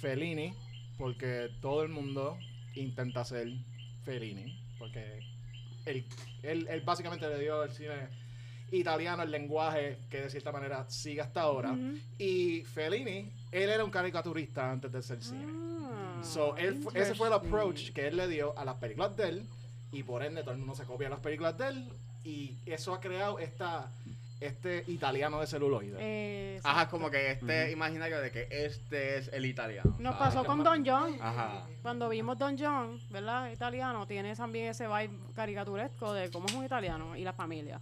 [SPEAKER 3] Fellini, porque todo el mundo intenta ser Fellini, porque él, él, él básicamente le dio al cine italiano el lenguaje que de cierta manera sigue hasta ahora. Y Fellini, él era un caricaturista antes de ser cine.
[SPEAKER 5] Ah,
[SPEAKER 3] So, él ese fue el approach que él le dio a las películas de él y por ende todo el mundo se copia las películas de él y eso ha creado esta, este italiano de celuloide.
[SPEAKER 5] Eh,
[SPEAKER 4] ajá, como que este imaginario de que este es el italiano.
[SPEAKER 5] Nos
[SPEAKER 4] ¿sabes?
[SPEAKER 5] pasó con Don John.
[SPEAKER 4] Ajá.
[SPEAKER 5] Cuando vimos Don John, ¿verdad? Italiano, tiene también ese vibe caricaturesco de cómo es un italiano y la familia.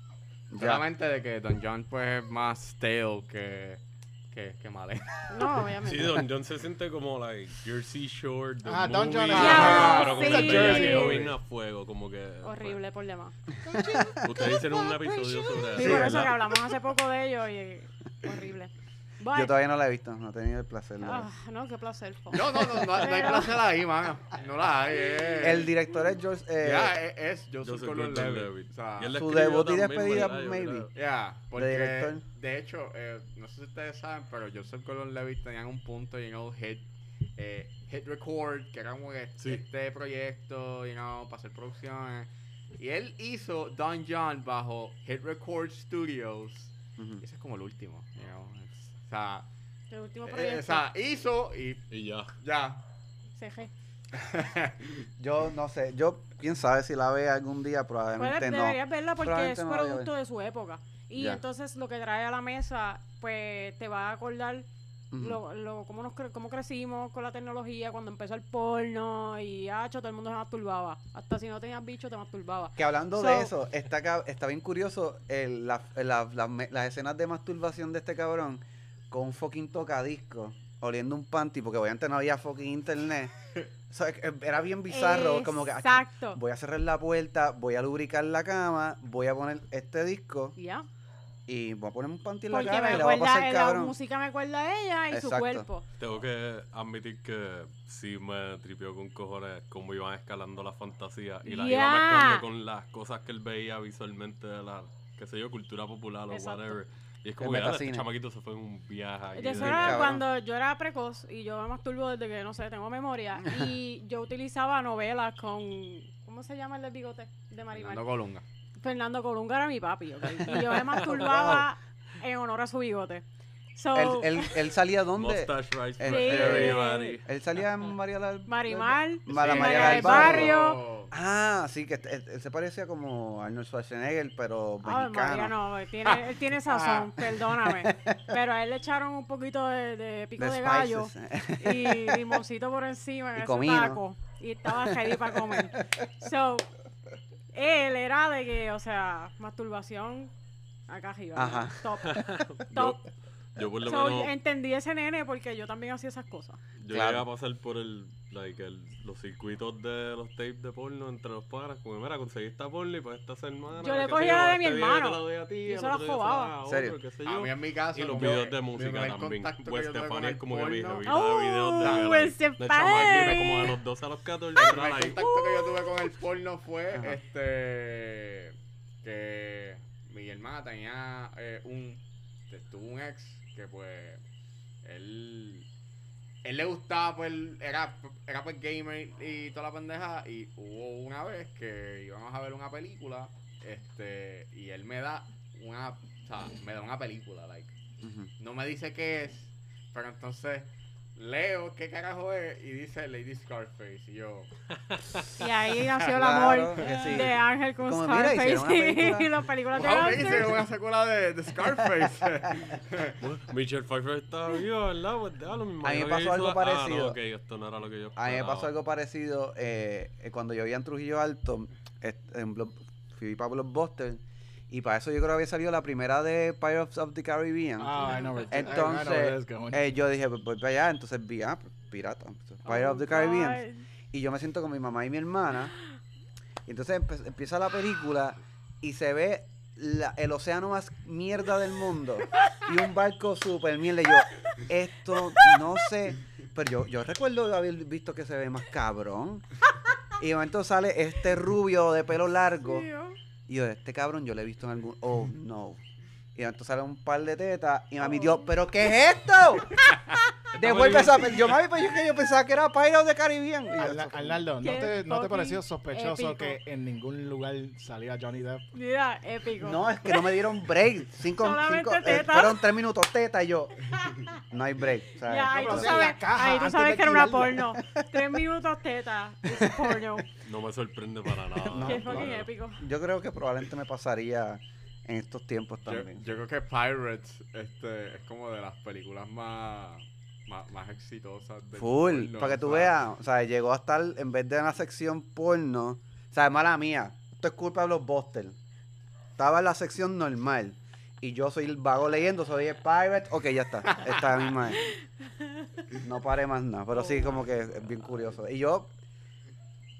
[SPEAKER 2] Ya.
[SPEAKER 4] Solamente de que Don John pues es más stale que, que, que Malena.
[SPEAKER 5] No, obviamente.
[SPEAKER 1] Sí, Don John se siente como like Jersey Shore. the
[SPEAKER 3] Ah, Don John es-
[SPEAKER 5] Ya,
[SPEAKER 1] pero como
[SPEAKER 5] sí.
[SPEAKER 1] que
[SPEAKER 5] Jersey.
[SPEAKER 1] quedó bien a fuego, como que...
[SPEAKER 5] Horrible por demás.
[SPEAKER 1] pues, ustedes hicieron un episodio sobre
[SPEAKER 5] Sí,
[SPEAKER 1] eso,
[SPEAKER 5] por eso
[SPEAKER 1] ¿verdad?
[SPEAKER 5] que hablamos hace poco de ello y horrible. But-
[SPEAKER 2] Yo todavía no la he visto, no he tenido el placer. de
[SPEAKER 5] ah, no, qué placer. po.
[SPEAKER 4] No, no, no, no, no hay placer ahí, mano. No la hay. eh.
[SPEAKER 2] El director es George... eh,
[SPEAKER 4] Ya, es, es Joseph
[SPEAKER 1] Joseph.
[SPEAKER 4] O sea,
[SPEAKER 1] él la
[SPEAKER 2] Su debut y despedida, maybe.
[SPEAKER 4] Ya, porque
[SPEAKER 2] director.
[SPEAKER 4] de hecho, eh, no sé si ustedes saben, pero Joseph Gordon-Levitt tenían un punto y en el hit. Eh, Hit Record, que era como
[SPEAKER 1] Sí.
[SPEAKER 4] este proyecto, you know, para hacer producciones. Y él hizo Don John bajo Hit Record Studios. Ese es como el último, you know. O sea,
[SPEAKER 5] El último
[SPEAKER 4] eh,
[SPEAKER 5] proyecto.
[SPEAKER 4] o sea, hizo y
[SPEAKER 1] Y ya.
[SPEAKER 4] ya.
[SPEAKER 5] CG.
[SPEAKER 2] Yo no sé, yo quién sabe si la ve algún día,
[SPEAKER 5] Puedes-
[SPEAKER 2] probablemente no.
[SPEAKER 5] deberías verla porque es
[SPEAKER 2] no
[SPEAKER 5] producto de su época. Y
[SPEAKER 2] Ya.
[SPEAKER 5] entonces lo que trae a la mesa, pues te va a acordar
[SPEAKER 2] Ujú.
[SPEAKER 5] lo, lo, cómo, nos cre- cómo crecimos con la tecnología, cuando empezó el porno y hacho, todo el mundo se masturbaba. Hasta si no tenías bicho, te masturbaba.
[SPEAKER 2] Que hablando
[SPEAKER 5] So-
[SPEAKER 2] de eso, está, está bien curioso el- la- la- la- me- las escenas de masturbación de este cabrón con un fucking tocadisco, oliendo un panty, porque obviamente no había fucking internet. O sea, que era bien bizarro, como que "Ah,
[SPEAKER 5] Exacto.
[SPEAKER 2] voy a cerrar la puerta, voy a lubricar la cama, voy a poner este disco
[SPEAKER 5] Ya.
[SPEAKER 2] y voy a poner un panty en la
[SPEAKER 5] me
[SPEAKER 2] y le voy a pasar
[SPEAKER 5] la
[SPEAKER 2] cabrón.
[SPEAKER 5] música me acuerda a ella y su cuerpo.
[SPEAKER 1] Tengo que admitir que sí me tripió con cojones cómo iban escalando la fantasía y la
[SPEAKER 5] Ya.
[SPEAKER 1] iba mezclando con las cosas que él veía visualmente de la, qué sé yo, cultura popular o
[SPEAKER 5] Exacto.
[SPEAKER 1] whatever. Y es como que "Ah, este chamaquito se fue en un viaje
[SPEAKER 5] de- era cuando yo era precoz y yo me masturbo desde que, no sé, tengo memoria. y yo utilizaba novelas con... ¿Cómo se llama el del bigote? De Marimar.
[SPEAKER 4] Fernando Colunga.
[SPEAKER 5] Fernando Colunga era mi papi, ¿ok? Y yo me masturbaba en honor a su bigote. So,
[SPEAKER 2] Él, él, él salía donde?
[SPEAKER 1] Mustache Rice
[SPEAKER 2] En-
[SPEAKER 1] for
[SPEAKER 5] Sí.
[SPEAKER 1] everybody.
[SPEAKER 2] Él salía en María la...
[SPEAKER 5] Marimar,
[SPEAKER 2] Ma- la
[SPEAKER 4] Sí,
[SPEAKER 2] María del Barrio.
[SPEAKER 5] Barrio.
[SPEAKER 2] Ah, sí, que él, él se parecía como Arnold Schwarzenegger, pero
[SPEAKER 5] Ay, María,
[SPEAKER 2] mexicano.
[SPEAKER 5] no, él tiene, él tiene sazón, perdóname. Pero a él le echaron un poquito de, de pico
[SPEAKER 2] The
[SPEAKER 5] de gallo
[SPEAKER 2] spices.
[SPEAKER 5] y limoncito por encima en
[SPEAKER 2] Y
[SPEAKER 5] ese
[SPEAKER 2] comino.
[SPEAKER 5] taco. Y estaba ready para comer. So, él era de que, o sea, masturbación acá arriba.
[SPEAKER 2] Ajá.
[SPEAKER 5] Top.
[SPEAKER 1] Yo,
[SPEAKER 5] Top.
[SPEAKER 1] Yo por lo
[SPEAKER 5] So,
[SPEAKER 1] menos
[SPEAKER 5] entendí ese nene porque yo también hacía esas cosas.
[SPEAKER 1] yo
[SPEAKER 2] Claro.
[SPEAKER 1] llegué a pasar por el, like, el- los circuitos de los tapes de porno entre los padres. Como, mira, conseguí esta porno y pues esta semana.
[SPEAKER 5] Yo le
[SPEAKER 1] sé
[SPEAKER 5] cogía la de
[SPEAKER 1] este
[SPEAKER 5] mi
[SPEAKER 1] yo
[SPEAKER 5] hermano.
[SPEAKER 1] te la doy a ti,
[SPEAKER 5] Yo la robaba.
[SPEAKER 1] la doy a
[SPEAKER 2] ¿Serio?
[SPEAKER 1] otro, qué sé
[SPEAKER 4] A mí en mi caso.
[SPEAKER 1] Y los
[SPEAKER 4] como
[SPEAKER 1] videos de música también.
[SPEAKER 4] que
[SPEAKER 1] Pues Stefani es como que de videos de,
[SPEAKER 5] padre.
[SPEAKER 1] chamaquita, como de los 12 a los 14.
[SPEAKER 4] El contacto que yo tuve con el porno fue este que mi hermana tenía eh, un tuvo un ex que pues él él le gustaba pues era era pues gamer y toda la pendeja y hubo una vez que íbamos a ver una película este y él me da una o sea, me da una película like no me dice qué es, pero entonces leo qué carajo es y dice Lady Scarface. Y yo,
[SPEAKER 5] Y ahí nació el
[SPEAKER 2] Claro
[SPEAKER 5] amor
[SPEAKER 2] que sí.
[SPEAKER 5] de Ángel con
[SPEAKER 2] Como, mira,
[SPEAKER 5] Scarface
[SPEAKER 2] película.
[SPEAKER 5] y las películas de
[SPEAKER 4] wow, me
[SPEAKER 5] Gangster.
[SPEAKER 4] hice una secuela de, de Scarface.
[SPEAKER 1] Michelle Pfeiffer estaba viva, ¿verdad? Pues déjalo, me
[SPEAKER 2] A mí me pasó algo parecido.
[SPEAKER 1] Ah, no, ok, esto no era lo que yo
[SPEAKER 2] A mí me pasó algo parecido eh, cuando yo vivía en Trujillo Alto, en Block- fui para Blockbuster, y para eso yo creo que había salido la primera de Pirates of the Caribbean.
[SPEAKER 3] Ah, I know I-
[SPEAKER 2] Entonces. Eh, yo dije, pues voy para allá, entonces vi, ah, pues, pirata, Pirates of the Caribbean. Y yo me siento con mi mamá y mi hermana. Y entonces empieza la película y se ve la- el océano más mierda del mundo. Y un barco súper mierda. Y yo, esto no sé. Pero yo, yo recuerdo haber visto que se ve más cabrón. Y de momento sale este rubio de pelo largo.
[SPEAKER 5] tío.
[SPEAKER 2] Y yo, este cabrón yo lo he visto en algún. Oh, no. Y entonces sale un par de tetas. Y mami, Dios, ¿pero qué es esto? Devuelve esa. Yo, mami, pero yo, que yo pensaba que era Pirates of the Caribbean. Yo,
[SPEAKER 3] Arla-
[SPEAKER 2] "Eso fue-
[SPEAKER 3] Arnaldo, ¿no te, ¿no te pareció sospechoso
[SPEAKER 5] épico.
[SPEAKER 3] que en ningún lugar salía Johnny Depp?
[SPEAKER 5] Mira, épico.
[SPEAKER 2] No, es que no me dieron break. Cinco,
[SPEAKER 5] Solamente
[SPEAKER 2] cinco, eh,
[SPEAKER 5] teta.
[SPEAKER 2] fueron tres minutos teta y yo. No hay break. ¿sabes?
[SPEAKER 5] Ya, ahí
[SPEAKER 3] No,
[SPEAKER 5] tú sabes, ahí tú sabes
[SPEAKER 3] de
[SPEAKER 5] que era una porno. Tres minutos teta. Es porno.
[SPEAKER 1] No me sorprende para nada.
[SPEAKER 2] No,
[SPEAKER 5] Qué fucking
[SPEAKER 1] claro.
[SPEAKER 5] épico.
[SPEAKER 2] Yo creo que probablemente me pasaría en estos tiempos
[SPEAKER 4] yo,
[SPEAKER 2] también.
[SPEAKER 4] yo creo que Pirates este, es como de las películas más, más, más exitosas del
[SPEAKER 2] Full,
[SPEAKER 4] porno,
[SPEAKER 2] para que tú veas, o sea, llegó a estar en vez de una sección porno, o sea, mala mía, esto es culpa de los Buster. Estaba en la sección normal y yo soy el vago leyendo, soy el pirate, ok, ya está, esta misma es. No paré más nada, pero sí, como que es bien curioso. Y yo,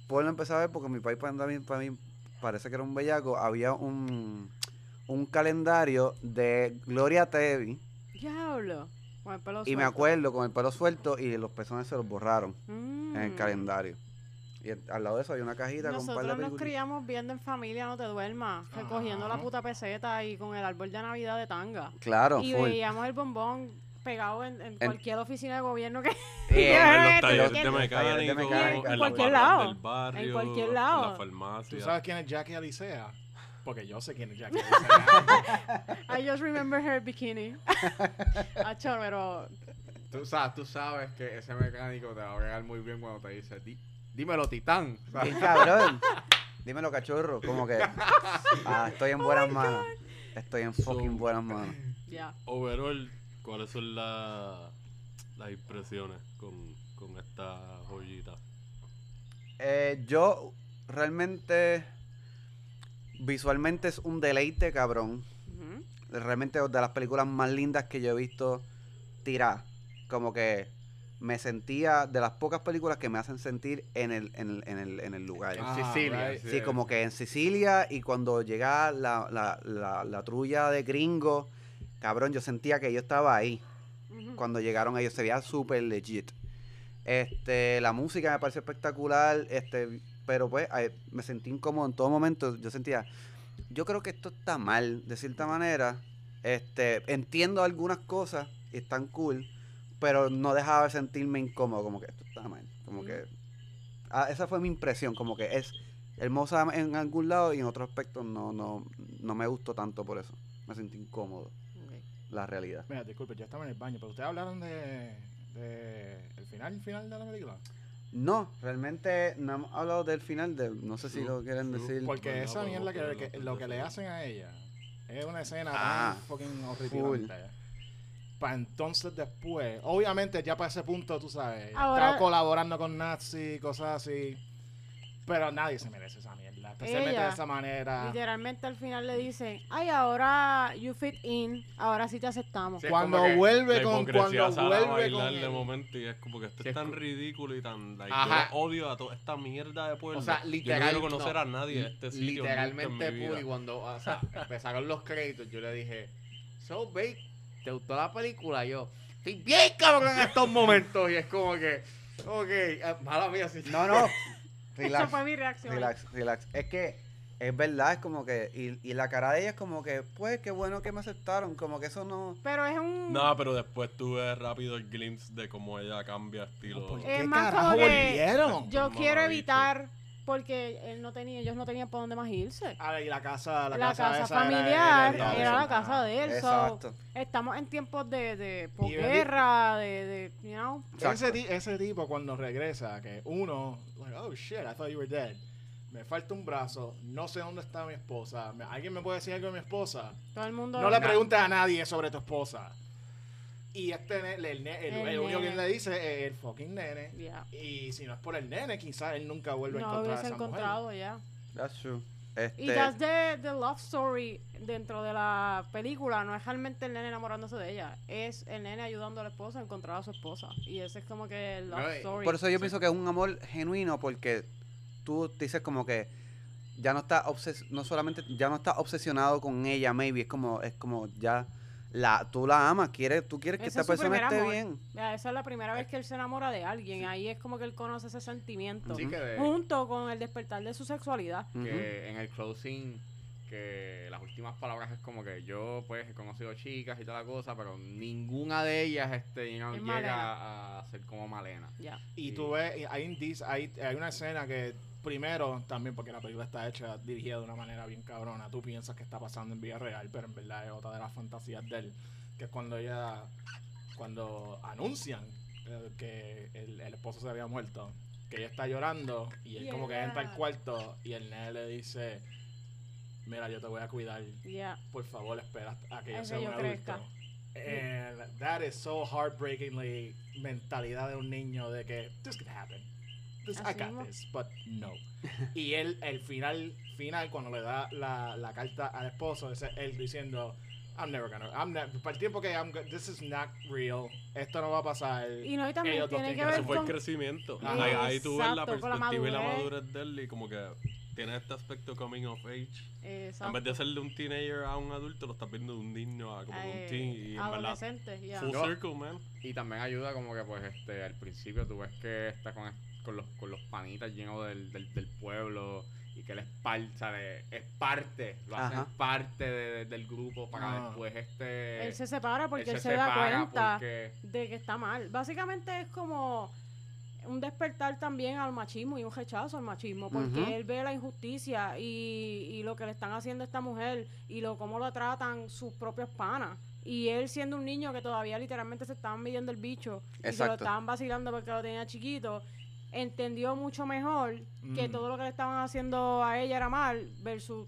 [SPEAKER 2] porno empecé a ver porque mi país para mí, para mí parece que era un bellaco, había un, un calendario de Gloria Trevi
[SPEAKER 5] Diablo. Con el pelo
[SPEAKER 2] y me acuerdo con el pelo suelto y los pezones se los borraron en el
[SPEAKER 5] Mm.
[SPEAKER 2] calendario. Y el- al lado de eso hay una cajita con un par de
[SPEAKER 5] Nosotros nos
[SPEAKER 2] películas.
[SPEAKER 5] criamos viendo en familia, no te duermas, recogiendo la puta peseta y con el árbol de Navidad de tanga.
[SPEAKER 2] Claro,
[SPEAKER 5] y
[SPEAKER 2] full.
[SPEAKER 5] veíamos el bombón pegado en, en
[SPEAKER 2] En-
[SPEAKER 5] cualquier oficina de gobierno que...
[SPEAKER 2] Y
[SPEAKER 1] en
[SPEAKER 2] en-
[SPEAKER 1] los
[SPEAKER 5] en-
[SPEAKER 1] talleres
[SPEAKER 5] en-
[SPEAKER 1] de
[SPEAKER 2] en-
[SPEAKER 1] mecánico,
[SPEAKER 2] mecánica.
[SPEAKER 1] en
[SPEAKER 5] En cualquier lado.
[SPEAKER 1] del barrio,
[SPEAKER 5] En cualquier
[SPEAKER 1] en
[SPEAKER 5] lado.
[SPEAKER 1] la
[SPEAKER 3] ¿Tú
[SPEAKER 1] farmacia.
[SPEAKER 3] sabes quién es Jackie Alicea? Porque yo sé quién es Jackie.
[SPEAKER 5] I just remember her bikini. Acho, pero...
[SPEAKER 4] Tú sabes, tú sabes que ese mecánico te va a bregar muy bien cuando te dice, "Di- dímelo, titán. ¿sabes?
[SPEAKER 2] Cabrón. Dímelo, cachorro. Como que. Ah, estoy en buenas manos. Estoy en fucking
[SPEAKER 1] So-
[SPEAKER 2] buenas manos.
[SPEAKER 5] Ya.
[SPEAKER 1] Overall, ¿cuáles son la- las impresiones con, con esta joyita?
[SPEAKER 2] Eh, yo realmente. Visualmente es un deleite, cabrón.
[SPEAKER 5] Ujú.
[SPEAKER 2] Realmente de las películas más lindas que yo he visto tirar. Como que me sentía de las pocas películas que me hacen sentir en el, en el, en el, en el lugar.
[SPEAKER 4] En
[SPEAKER 3] Ah,
[SPEAKER 4] Sicilia.
[SPEAKER 3] right.
[SPEAKER 2] Sí, como que en Sicilia y cuando llega la, la, la, la trulla de gringo, cabrón, yo sentía que yo estaba ahí. Cuando llegaron ellos, se veía súper legit. Este, la música me pareció espectacular, este, pero pues me sentí incómodo en todo momento. Yo sentía, yo creo que esto está mal, de cierta manera. Este, entiendo algunas cosas y están cool, pero no dejaba de sentirme incómodo, como que esto está mal. Como que ah, esa fue mi impresión, como que es hermosa en algún lado y en otros aspectos no, no, no me gustó tanto por eso. Me sentí incómodo, la realidad.
[SPEAKER 3] Mira, disculpe, yo estaba en el baño, pero ustedes hablaron de, de el final, el final de la película.
[SPEAKER 2] No, realmente no hemos hablado del final, de, no sé si lo quieren decir.
[SPEAKER 3] Porque
[SPEAKER 1] Bueno,
[SPEAKER 3] esa mierda que, que- lo que le hacen a ella es una escena
[SPEAKER 2] Ah,
[SPEAKER 3] tan fucking horripilante. Para entonces después, obviamente ya para ese punto, tú sabes,
[SPEAKER 5] Ahora-
[SPEAKER 3] estaba colaborando con Nazi, cosas así. Pero nadie se merece esa mierda, especialmente
[SPEAKER 5] Ella,
[SPEAKER 3] de esa manera.
[SPEAKER 5] Literalmente al final le dicen, ay, ahora you fit in, ahora sí te aceptamos.
[SPEAKER 4] Sí,
[SPEAKER 3] Cuando vuelve con cuando vuelve con
[SPEAKER 1] de momento y es como que esto
[SPEAKER 4] Sí,
[SPEAKER 1] es tan ridículo y tan... Like,
[SPEAKER 4] Ajá.
[SPEAKER 1] Yo odio a toda esta mierda de pueblo.
[SPEAKER 4] O sea,
[SPEAKER 1] yo
[SPEAKER 4] literal,
[SPEAKER 1] no quiero conocer
[SPEAKER 4] no.
[SPEAKER 1] a nadie de este sitio
[SPEAKER 4] Literalmente. Puy, cuando o sea, empezaron los créditos, yo le dije, So, babe, ¿te gustó la película? Y yo, estoy bien cabrón en estos momentos. Y es como que, ok, eh, mala mía, sí.
[SPEAKER 2] No, no.
[SPEAKER 5] Esa
[SPEAKER 2] Relax,
[SPEAKER 5] fue mi reacción.
[SPEAKER 2] relax, relax. Es que es verdad, es como que. Y, y la cara de ella es como que, pues, qué bueno que me aceptaron. Como que eso no.
[SPEAKER 5] Pero es un...
[SPEAKER 1] No, pero después tuve rápido el glimpse de cómo ella cambia estilo.
[SPEAKER 3] ¿Por
[SPEAKER 5] Es más como que-
[SPEAKER 3] volvieron?
[SPEAKER 5] Yo quiero evitar, porque él no tenía, ellos no tenían por dónde más irse.
[SPEAKER 3] Ah, y la casa, la,
[SPEAKER 5] La,
[SPEAKER 3] casa,
[SPEAKER 5] casa,
[SPEAKER 3] esa era-
[SPEAKER 5] familiar
[SPEAKER 3] era-
[SPEAKER 5] era,
[SPEAKER 3] era-
[SPEAKER 5] la casa de él. so,
[SPEAKER 2] Exacto.
[SPEAKER 5] estamos en tiempos de, de posguerra, de, de, you know.
[SPEAKER 3] Ese,
[SPEAKER 2] Exacto.
[SPEAKER 3] ese tipo cuando regresa, que uno, like, oh shit, I thought you were dead. Me falta un brazo, no sé dónde está mi esposa. ¿Alguien me puede decir algo de mi esposa?
[SPEAKER 5] Todo el mundo...
[SPEAKER 3] No le preguntes a nadie sobre tu esposa. Y este ne- el, el,
[SPEAKER 5] El
[SPEAKER 3] el único que
[SPEAKER 5] nene.
[SPEAKER 3] le dice es el fucking nene.
[SPEAKER 5] Yeah.
[SPEAKER 3] Y si no es por el nene, quizás él nunca vuelve a
[SPEAKER 5] No
[SPEAKER 3] encontrar a
[SPEAKER 5] hubiese
[SPEAKER 3] esa
[SPEAKER 5] encontrado ya.
[SPEAKER 2] That's true.
[SPEAKER 5] Y
[SPEAKER 2] Este,
[SPEAKER 5] that's the, the love story dentro de la película. No es realmente el nene enamorándose de ella. Es el nene ayudando a la esposa a encontrar a su esposa. Y ese es como que el love
[SPEAKER 4] No, y-
[SPEAKER 5] story.
[SPEAKER 2] por eso yo pienso que es un amor genuino porque tú dices como que ya no está obses no solamente ya no está obsesionado con ella maybe es como es como ya la tú la amas quieres tú quieres que
[SPEAKER 5] Ese
[SPEAKER 2] esta
[SPEAKER 5] es
[SPEAKER 2] persona esté
[SPEAKER 5] amor.
[SPEAKER 2] bien
[SPEAKER 5] Ya, esa es la primera vez que él se enamora de alguien. Ahí es como que él conoce ese sentimiento.
[SPEAKER 4] Sí, que, de-
[SPEAKER 5] Junto con el despertar de su sexualidad.
[SPEAKER 4] Que en el closing, que las últimas palabras es como que yo, pues, he conocido chicas y toda la cosa, pero ninguna de ellas, este, you know,
[SPEAKER 5] Es
[SPEAKER 4] llega
[SPEAKER 5] Malena.
[SPEAKER 4] a ser como Malena.
[SPEAKER 3] Y
[SPEAKER 4] Sí.
[SPEAKER 3] tú ves, hay, hay, hay una escena que primero, también porque la película está hecha, dirigida de una manera bien cabrona, tú piensas que está pasando en vida real, pero en verdad es otra de las fantasías de él, que es cuando ella, cuando anuncian eh, que el, el esposo se había muerto, que ella está llorando y él como que entra al cuarto y el nene le dice, mira, yo te voy a cuidar, por favor espera a que yo sea un adulto. And that is so heartbreakingly mentalidad de un niño de que this could happen. This, I
[SPEAKER 5] Así
[SPEAKER 3] got this, but no. y él, el final, final cuando le da la, la carta al esposo, es él diciendo, I'm never gonna, I'm ne- para el tiempo que I'm, this is not real, esto no va a pasar.
[SPEAKER 5] Y no, y también
[SPEAKER 3] Ellos
[SPEAKER 5] tiene que ver
[SPEAKER 1] Eso fue el
[SPEAKER 5] con...
[SPEAKER 1] crecimiento.
[SPEAKER 3] Ajá.
[SPEAKER 1] Ahí, ahí tú ves la
[SPEAKER 5] con la
[SPEAKER 1] perspectiva y la
[SPEAKER 5] madurez.
[SPEAKER 1] de él y como que tiene este aspecto coming of age. En
[SPEAKER 5] Exacto.
[SPEAKER 1] vez de ser de un teenager a un adulto, lo estás viendo de un niño a como de un
[SPEAKER 5] Eh,
[SPEAKER 1] teen. Y en verdad,
[SPEAKER 5] adolescente, ya.
[SPEAKER 1] full
[SPEAKER 4] Yo-
[SPEAKER 1] circle, man.
[SPEAKER 4] Y también ayuda como que, pues, este, al principio tú ves que está con, con, los, con los panitas llenos del, del, del pueblo y que él es parte, ¿sabes? es parte, lo hacen
[SPEAKER 2] Ajá.
[SPEAKER 4] parte de- de- del grupo para después este
[SPEAKER 5] Él se separa porque él,
[SPEAKER 4] se
[SPEAKER 5] se, da cuenta
[SPEAKER 4] porque-
[SPEAKER 5] de que está mal. Básicamente es como un despertar también al machismo y un rechazo al machismo, porque él ve la injusticia y, y lo que le están haciendo a esta mujer y lo cómo lo tratan sus propios panas. Y él siendo un niño que todavía literalmente se estaban midiendo el bicho y que lo estaban vacilando porque lo tenía chiquito, entendió mucho mejor que
[SPEAKER 3] Mm.
[SPEAKER 5] todo lo que le estaban haciendo a ella era mal versus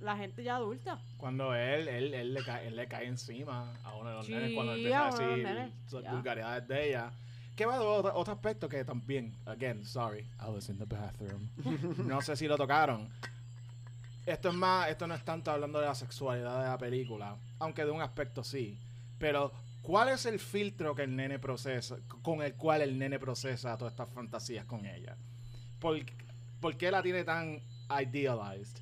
[SPEAKER 5] la gente ya adulta.
[SPEAKER 3] Cuando él, él, él, le cae, él le cae encima a uno de los
[SPEAKER 5] Sí,
[SPEAKER 3] nenes cuando empieza a decir sus vulgaridades de ella. Que va de otro, otro aspecto que también, again, sorry, I was in the bathroom. no sé si lo tocaron. Esto es más, esto no es tanto hablando de la sexualidad de la película, aunque de un aspecto sí. Pero, ¿cuál es el filtro que el nene procesa, con el cual el nene procesa todas estas fantasías con ella? ¿Por, por qué la tiene tan idealized?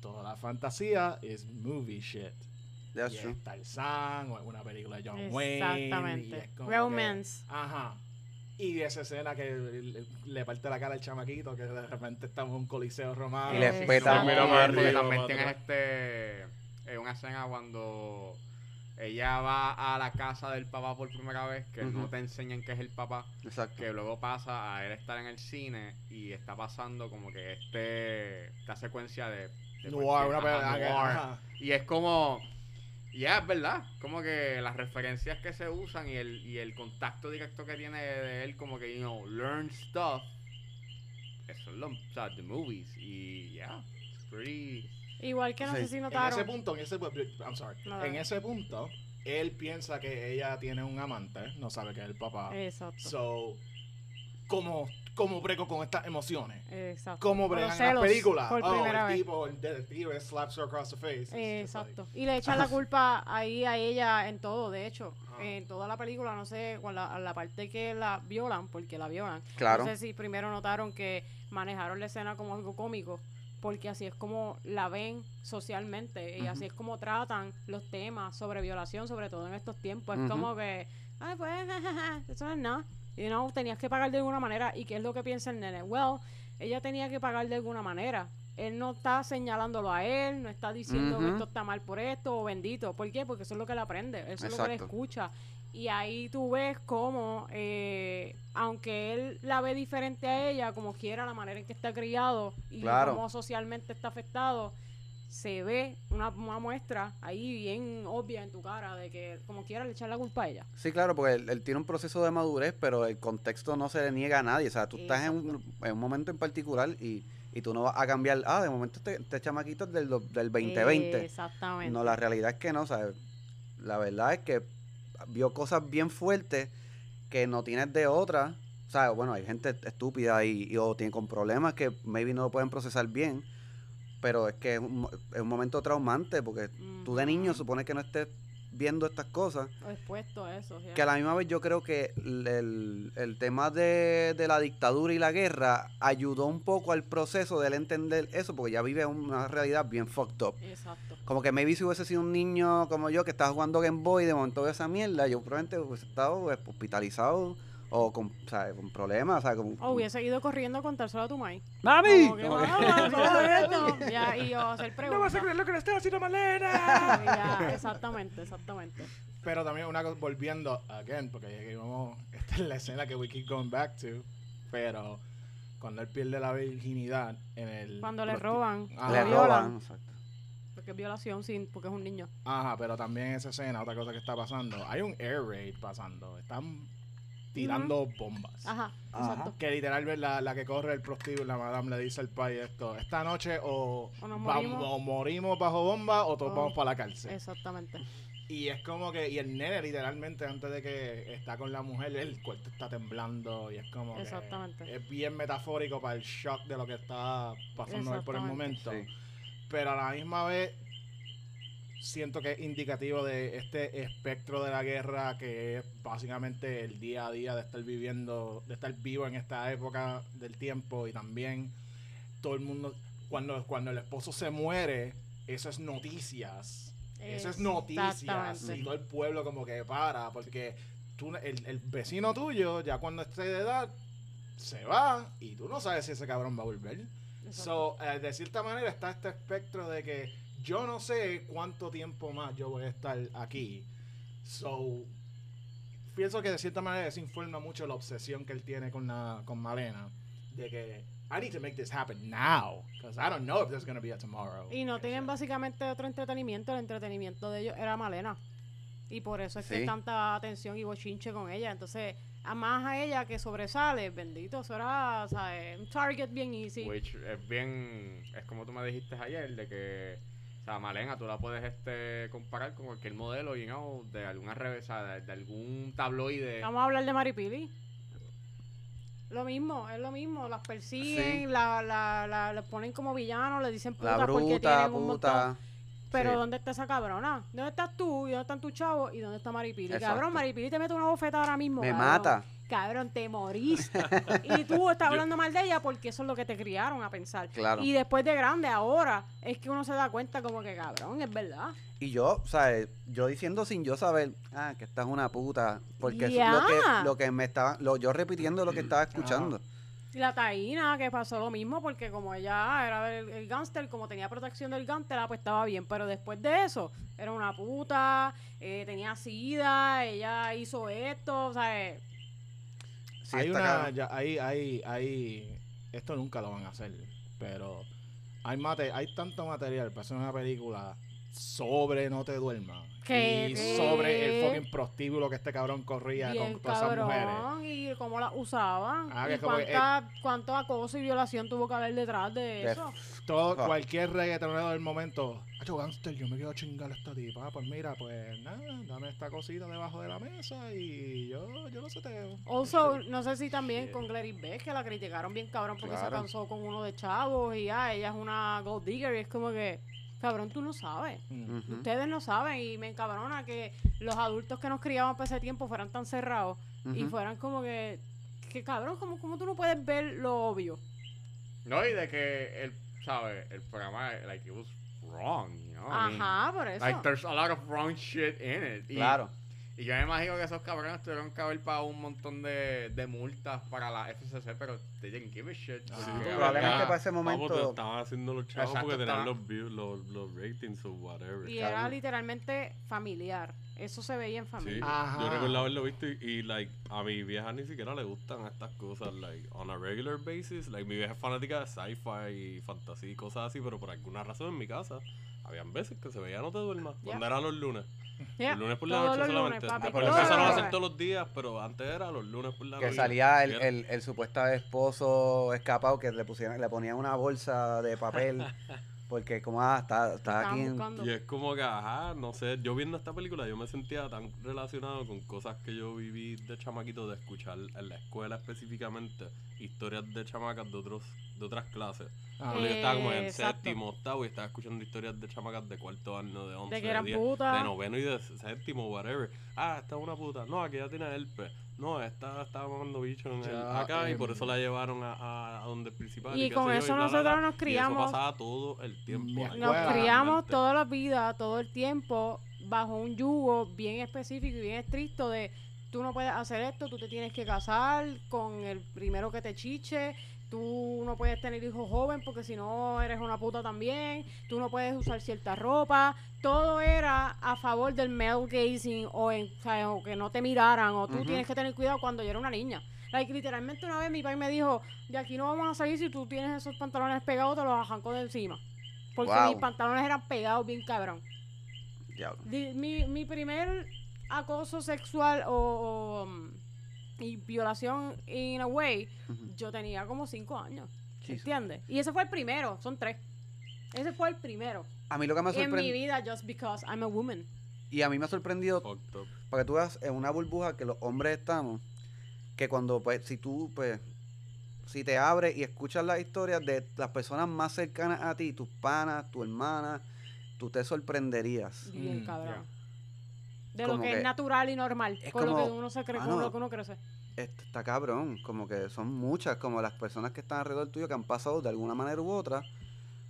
[SPEAKER 3] Toda la fantasía es movie shit.
[SPEAKER 2] That's
[SPEAKER 3] Y
[SPEAKER 2] true.
[SPEAKER 3] es o es una película de John Wayne.
[SPEAKER 5] Exactamente.
[SPEAKER 3] que-
[SPEAKER 5] Romance.
[SPEAKER 3] ajá. Y esa escena que le, le parte la cara al chamaquito, que de repente estamos en un coliseo romano.
[SPEAKER 2] Y le peta.
[SPEAKER 4] No,
[SPEAKER 1] Mira para
[SPEAKER 4] porque
[SPEAKER 1] arriba,
[SPEAKER 4] también
[SPEAKER 1] para
[SPEAKER 4] tienes este eh, una escena cuando ella va a la casa del papá por primera vez, que no te enseñan que es el papá,
[SPEAKER 2] Exacto.
[SPEAKER 4] que luego pasa a él estar en el cine y está pasando como que este esta secuencia de, de
[SPEAKER 3] Noir, una película.
[SPEAKER 4] noir.
[SPEAKER 3] ajá.
[SPEAKER 4] Y es como. Ya, es verdad. Como que las referencias que se usan y el, y el contacto directo que tiene de él, como que, you know, learn stuff. Eso es lo. O sea, the movies. Y ya. it's pretty.
[SPEAKER 5] Igual que no
[SPEAKER 2] Sí.
[SPEAKER 5] sé si
[SPEAKER 3] En ese punto, en ese, I'm sorry.
[SPEAKER 5] No,
[SPEAKER 3] en ese punto, él piensa que ella tiene un amante, no sabe que es el papá.
[SPEAKER 5] Exacto.
[SPEAKER 3] So, ¿cómo, cómo breco con estas emociones?
[SPEAKER 5] Exacto.
[SPEAKER 3] ¿Cómo bregan en las películas?
[SPEAKER 5] Por
[SPEAKER 3] oh,
[SPEAKER 5] primera
[SPEAKER 3] el
[SPEAKER 5] vez.
[SPEAKER 3] tipo, el slaps her across the face. Like-
[SPEAKER 5] Exacto. Y le echan la culpa ahí a ella en todo, de hecho.
[SPEAKER 3] Ajá.
[SPEAKER 5] En toda la película, no sé, con la, la parte que la violan, porque la violan.
[SPEAKER 2] Claro.
[SPEAKER 5] No sé si primero notaron que manejaron la escena como algo cómico, porque así es como la ven socialmente y así es como tratan los temas sobre violación, sobre todo en estos tiempos. Es como que, ay, pues, eso no es nada. You know, tenías que pagar de alguna manera. ¿Y qué es lo que piensa el nene? Well, ella tenía que pagar de alguna manera. Él no está señalándolo a él, no está diciendo que
[SPEAKER 2] Ujú.
[SPEAKER 5] esto está mal por esto o bendito. ¿Por qué? Porque eso es lo que él aprende, eso es lo que él escucha. Y ahí tú ves cómo, eh, aunque él la ve diferente a ella, como quiera, la manera en que está criado y
[SPEAKER 2] Claro.
[SPEAKER 5] cómo socialmente está afectado, se ve una, una muestra ahí bien obvia en tu cara de que como quiera le echar la culpa a ella.
[SPEAKER 2] Sí, claro, porque él, él tiene un proceso de madurez, pero el contexto no se le niega a nadie. O sea, tú estás en un, en un momento en particular y, y tú no vas a cambiar. Ah, de momento este, este chamaquito es del, del 2020.
[SPEAKER 5] Exactamente.
[SPEAKER 2] No, la realidad es que no, ¿sabes? La verdad es que vio cosas bien fuertes que no tienes de otra. O sea, bueno, hay gente estúpida y, y o tiene con problemas que maybe no lo pueden procesar bien. Pero es que es un, es un momento traumante porque tú de niño
[SPEAKER 5] Ujú.
[SPEAKER 2] supone que no estés viendo estas cosas.
[SPEAKER 5] Expuesto a eso.
[SPEAKER 2] Que a la misma vez yo creo que el, el- el tema de, de la dictadura y la guerra ayudó un poco al proceso de él entender eso, porque ya vive una realidad bien fucked up.
[SPEAKER 5] Exacto.
[SPEAKER 2] Como que maybe si hubiese sido un niño como yo que estaba jugando Game Boy y de momento ve esa mierda, yo probablemente hubiese estado pues, hospitalizado o con, problemas. O sea, como,
[SPEAKER 5] O hubiese ido corriendo a contárselo a tu mai.
[SPEAKER 2] ¡Mami!
[SPEAKER 5] Como que,
[SPEAKER 2] Como que-
[SPEAKER 5] "Mamá, todo esto". Ya, y yo hacer preguntas.
[SPEAKER 3] creer lo que le haciendo Malena.
[SPEAKER 5] Ya, exactamente, exactamente.
[SPEAKER 3] Pero también una cosa, volviendo, again, porque ya que vamos, esta es la escena que we keep going back to, pero cuando él pierde la virginidad en el...
[SPEAKER 5] Cuando le
[SPEAKER 3] prosti-
[SPEAKER 5] roban,
[SPEAKER 3] Ajá.
[SPEAKER 2] le
[SPEAKER 5] lo violan.
[SPEAKER 2] roban. Exacto.
[SPEAKER 5] Porque es violación sin, porque es un niño.
[SPEAKER 3] Ajá, pero también esa escena, otra cosa que está pasando, hay un air raid pasando, están tirando bombas.
[SPEAKER 5] Ajá,
[SPEAKER 2] Ajá.
[SPEAKER 5] exacto.
[SPEAKER 3] Que literal la, la que corre el prostíbulo, la madame le dice al país esto, esta noche o,
[SPEAKER 5] O nos
[SPEAKER 3] vamos-
[SPEAKER 5] morimos.
[SPEAKER 3] o morimos bajo bomba o todos
[SPEAKER 5] O-
[SPEAKER 3] vamos para la cárcel.
[SPEAKER 5] Exactamente.
[SPEAKER 3] Y es como que, y el nene literalmente antes de que está con la mujer, el cuerpo está temblando y es como que
[SPEAKER 5] Exactamente.
[SPEAKER 3] es bien metafórico para el shock de lo que está pasando él por el
[SPEAKER 5] Exactamente.
[SPEAKER 3] momento.
[SPEAKER 2] Sí.
[SPEAKER 3] Pero a la misma vez siento que es indicativo de este espectro de la guerra que es básicamente el día a día de estar viviendo, de estar vivo en esta época del tiempo y también todo el mundo, cuando, cuando el esposo se muere, eso es noticias. Eso es noticias. Y todo el pueblo como que para, porque tú, el, el vecino tuyo, ya cuando esté de edad, se va y tú no sabes si ese cabrón va a volver. So, eh, de cierta manera está este espectro de que yo no sé cuánto tiempo más yo voy a estar aquí. So, pienso que de cierta manera eso informa mucho la obsesión que él tiene con, la, con Malena. De que, I need to make this happen now. Because I don't know if there's going to be a tomorrow.
[SPEAKER 5] Y no tienen básicamente otro entretenimiento. El entretenimiento de ellos era Malena. Y por eso es que
[SPEAKER 2] Sí.
[SPEAKER 5] hay tanta atención y bochinche con ella. Entonces, a más a ella que sobresale, bendito, eso era ¿sabes? un target bien easy.
[SPEAKER 4] Which es bien. Es como tú me dijiste ayer, de que. O sea, Malena, tú la puedes este comparar con cualquier modelo, you know, de alguna revista, de, de algún tabloide.
[SPEAKER 5] Vamos a hablar de Maripili. Lo mismo, es lo mismo. Las persiguen,
[SPEAKER 2] Sí.
[SPEAKER 5] la, la, la, la ponen como villanos, le dicen
[SPEAKER 2] La
[SPEAKER 5] putas porque
[SPEAKER 2] bruta,
[SPEAKER 5] tienen un montón.
[SPEAKER 2] puta.
[SPEAKER 5] Pero
[SPEAKER 2] Sí.
[SPEAKER 5] ¿dónde está esa cabrona? ¿Dónde estás tú? ¿Y dónde están tus chavos? ¿Y dónde está Maripili?
[SPEAKER 2] Exacto.
[SPEAKER 5] Cabrón, Maripili te mete una bofeta ahora mismo.
[SPEAKER 2] Me
[SPEAKER 5] cabrón.
[SPEAKER 2] mata.
[SPEAKER 5] Cabrón, te moriste. y tú estás hablando mal de ella porque eso es lo que te criaron a pensar.
[SPEAKER 2] Claro.
[SPEAKER 5] Y después de grande, ahora, es que uno se da cuenta como que, cabrón, es verdad.
[SPEAKER 2] Y yo, ¿sabes? Yo diciendo sin yo saber, ah, que esta es una puta. Porque eso es lo que, lo que me estaba, lo, yo repitiendo lo que estaba escuchando.
[SPEAKER 5] Y la Taína, que pasó lo mismo, porque como ella era el, el gángster, como tenía protección del gángster, ah, pues estaba bien. Pero después de eso, era una puta, eh, tenía sida, ella hizo esto, o sea, eh,
[SPEAKER 2] Sí,
[SPEAKER 3] hay una, ya, hay, hay, hay, esto nunca lo van a hacer, pero hay mate, hay tanto material para hacer una película sobre No te duermas
[SPEAKER 5] ¿Qué?
[SPEAKER 3] y
[SPEAKER 5] ¿Qué?
[SPEAKER 3] sobre el fucking prostíbulo que este cabrón corría
[SPEAKER 5] bien
[SPEAKER 3] con todas esas mujeres.
[SPEAKER 5] y cómo la usaban,
[SPEAKER 3] Ah,
[SPEAKER 5] y cuánta, cuánto acoso y violación tuvo que haber detrás de eso.
[SPEAKER 3] Todo,
[SPEAKER 2] Ah.
[SPEAKER 3] cualquier reggaetonero del momento, Hacho gangster, yo me quiero chingar a esta tipa. Ah, Pues mira, pues nada, dame esta cosita debajo de la mesa y yo, yo lo seteo.
[SPEAKER 5] Also, no sé si también con Gladys Beck, que la criticaron bien cabrón porque se cansó con uno de chavos y ah, ella es una gold digger y es como que, cabrón, tú no sabes. Ustedes no saben y me encabrona que los adultos que nos criaban para ese tiempo fueran tan cerrados y fueran como que, que cabrón, como, como tú no puedes ver lo obvio.
[SPEAKER 4] No, y de que el, ¿sabes? El programa, like, it was wrong, you know? I mean,
[SPEAKER 5] Ajá, por eso.
[SPEAKER 4] Like, there's a lot of wrong shit in it. Y,
[SPEAKER 2] Claro.
[SPEAKER 4] Y yo me imagino que esos cabrones tuvieron que haber pagado un montón de, de multas para la FCC, pero they didn't give a shit.
[SPEAKER 3] Ah, sí,
[SPEAKER 2] probablemente
[SPEAKER 4] ya-
[SPEAKER 2] para ese
[SPEAKER 1] Vamos,
[SPEAKER 2] momento.
[SPEAKER 1] estaban haciendo los chavos
[SPEAKER 4] Exacto,
[SPEAKER 1] porque tenían los, views, los, los ratings o whatever.
[SPEAKER 5] y era literalmente familiar. Eso se veía en
[SPEAKER 1] Sí,
[SPEAKER 5] familia.
[SPEAKER 3] Ajá.
[SPEAKER 1] yo recuerdo haberlo visto y, y, like, a mi vieja ni siquiera le gustan estas cosas, like, on a regular basis. Like, mi vieja es fanática de sci-fi y fantasía y cosas así, pero por alguna razón en mi casa habían veces que se veía No Te Duermas,
[SPEAKER 5] Ya.
[SPEAKER 1] cuando eran los lunes.
[SPEAKER 5] Ya,
[SPEAKER 1] Los lunes por la
[SPEAKER 5] todos
[SPEAKER 1] noche
[SPEAKER 5] los lunes,
[SPEAKER 1] solamente.
[SPEAKER 5] papi,
[SPEAKER 1] Después
[SPEAKER 2] todos
[SPEAKER 1] empezaron a
[SPEAKER 2] los
[SPEAKER 1] hacer
[SPEAKER 5] lunes.
[SPEAKER 1] todos los días, pero antes era los lunes por la noche.
[SPEAKER 2] Que salía el, el, el supuesto esposo escapado que le pusieran, le ponían una bolsa de papel. Porque como ah, está, está aquí en.
[SPEAKER 1] Y es como que, ajá, no sé, yo viendo esta película yo me sentía tan relacionado con cosas que yo viví de chamaquito, de escuchar en la escuela específicamente historias de chamacas de otros de otras clases.
[SPEAKER 3] Ah,
[SPEAKER 1] Cuando yo estaba como en
[SPEAKER 5] Eh, exacto.
[SPEAKER 1] séptimo, octavo y estaba escuchando historias de chamacas de cuarto año, de once,
[SPEAKER 5] De que eran
[SPEAKER 1] diez,
[SPEAKER 5] putas.
[SPEAKER 1] de noveno y de séptimo, whatever. Ah, esta es una puta. No, aquí ya tiene herpes. No, esta estaba mamando bicho en el- acá y
[SPEAKER 3] em,
[SPEAKER 1] por eso la llevaron a, a, a donde el principal.
[SPEAKER 5] Y con
[SPEAKER 1] yo,
[SPEAKER 5] eso
[SPEAKER 1] bla, bla,
[SPEAKER 5] nosotros
[SPEAKER 1] bla.
[SPEAKER 5] nos
[SPEAKER 1] Y
[SPEAKER 5] criamos.
[SPEAKER 1] eso pasaba todo el tiempo.
[SPEAKER 5] Nos
[SPEAKER 3] escuela,
[SPEAKER 5] criamos toda la vida, todo el tiempo, bajo un yugo bien específico y bien estricto de tú no puedes hacer esto, tú te tienes que casar con el primero que te chiche, tú no puedes tener hijos joven porque si no eres una puta también, tú no puedes usar cierta ropa, todo era a favor del male gazing o, en, o sea, o que no te miraran o tú tienes que tener cuidado cuando yo era una niña. Like, literalmente una vez mi padre me dijo, de aquí no vamos a salir si tú tienes esos pantalones pegados, te los arranco de encima. Porque
[SPEAKER 2] Wow.
[SPEAKER 5] mis pantalones eran pegados bien cabrón.
[SPEAKER 2] Diablo.
[SPEAKER 5] Di- Mi, mi primer acoso sexual o, o, um, y violación in a way, yo tenía como cinco años.
[SPEAKER 2] Jesus.
[SPEAKER 5] ¿Entiendes? Y ese fue el primero, son tres. Ese fue el primero.
[SPEAKER 2] A mí lo que me ha
[SPEAKER 5] En mi
[SPEAKER 2] sorprendido.
[SPEAKER 5] vida, just because I'm a woman.
[SPEAKER 2] Y a mí me ha sorprendido para que tú veas en una burbuja que los hombres estamos, que cuando, pues, si tú, pues, si te abres y escuchas las historias de las personas más cercanas a ti, tus panas, tu hermana, tú te sorprenderías.
[SPEAKER 5] Bien
[SPEAKER 3] Mm,
[SPEAKER 5] cabrón. De lo
[SPEAKER 2] Como
[SPEAKER 5] que,
[SPEAKER 2] que-
[SPEAKER 5] es natural y normal.
[SPEAKER 2] es
[SPEAKER 5] Con lo que
[SPEAKER 2] como,
[SPEAKER 5] uno se cree,
[SPEAKER 2] mano,
[SPEAKER 5] con lo que uno crece.
[SPEAKER 2] Este, está cabrón, como que son muchas, como las personas que están alrededor tuyo que han pasado de alguna manera u otra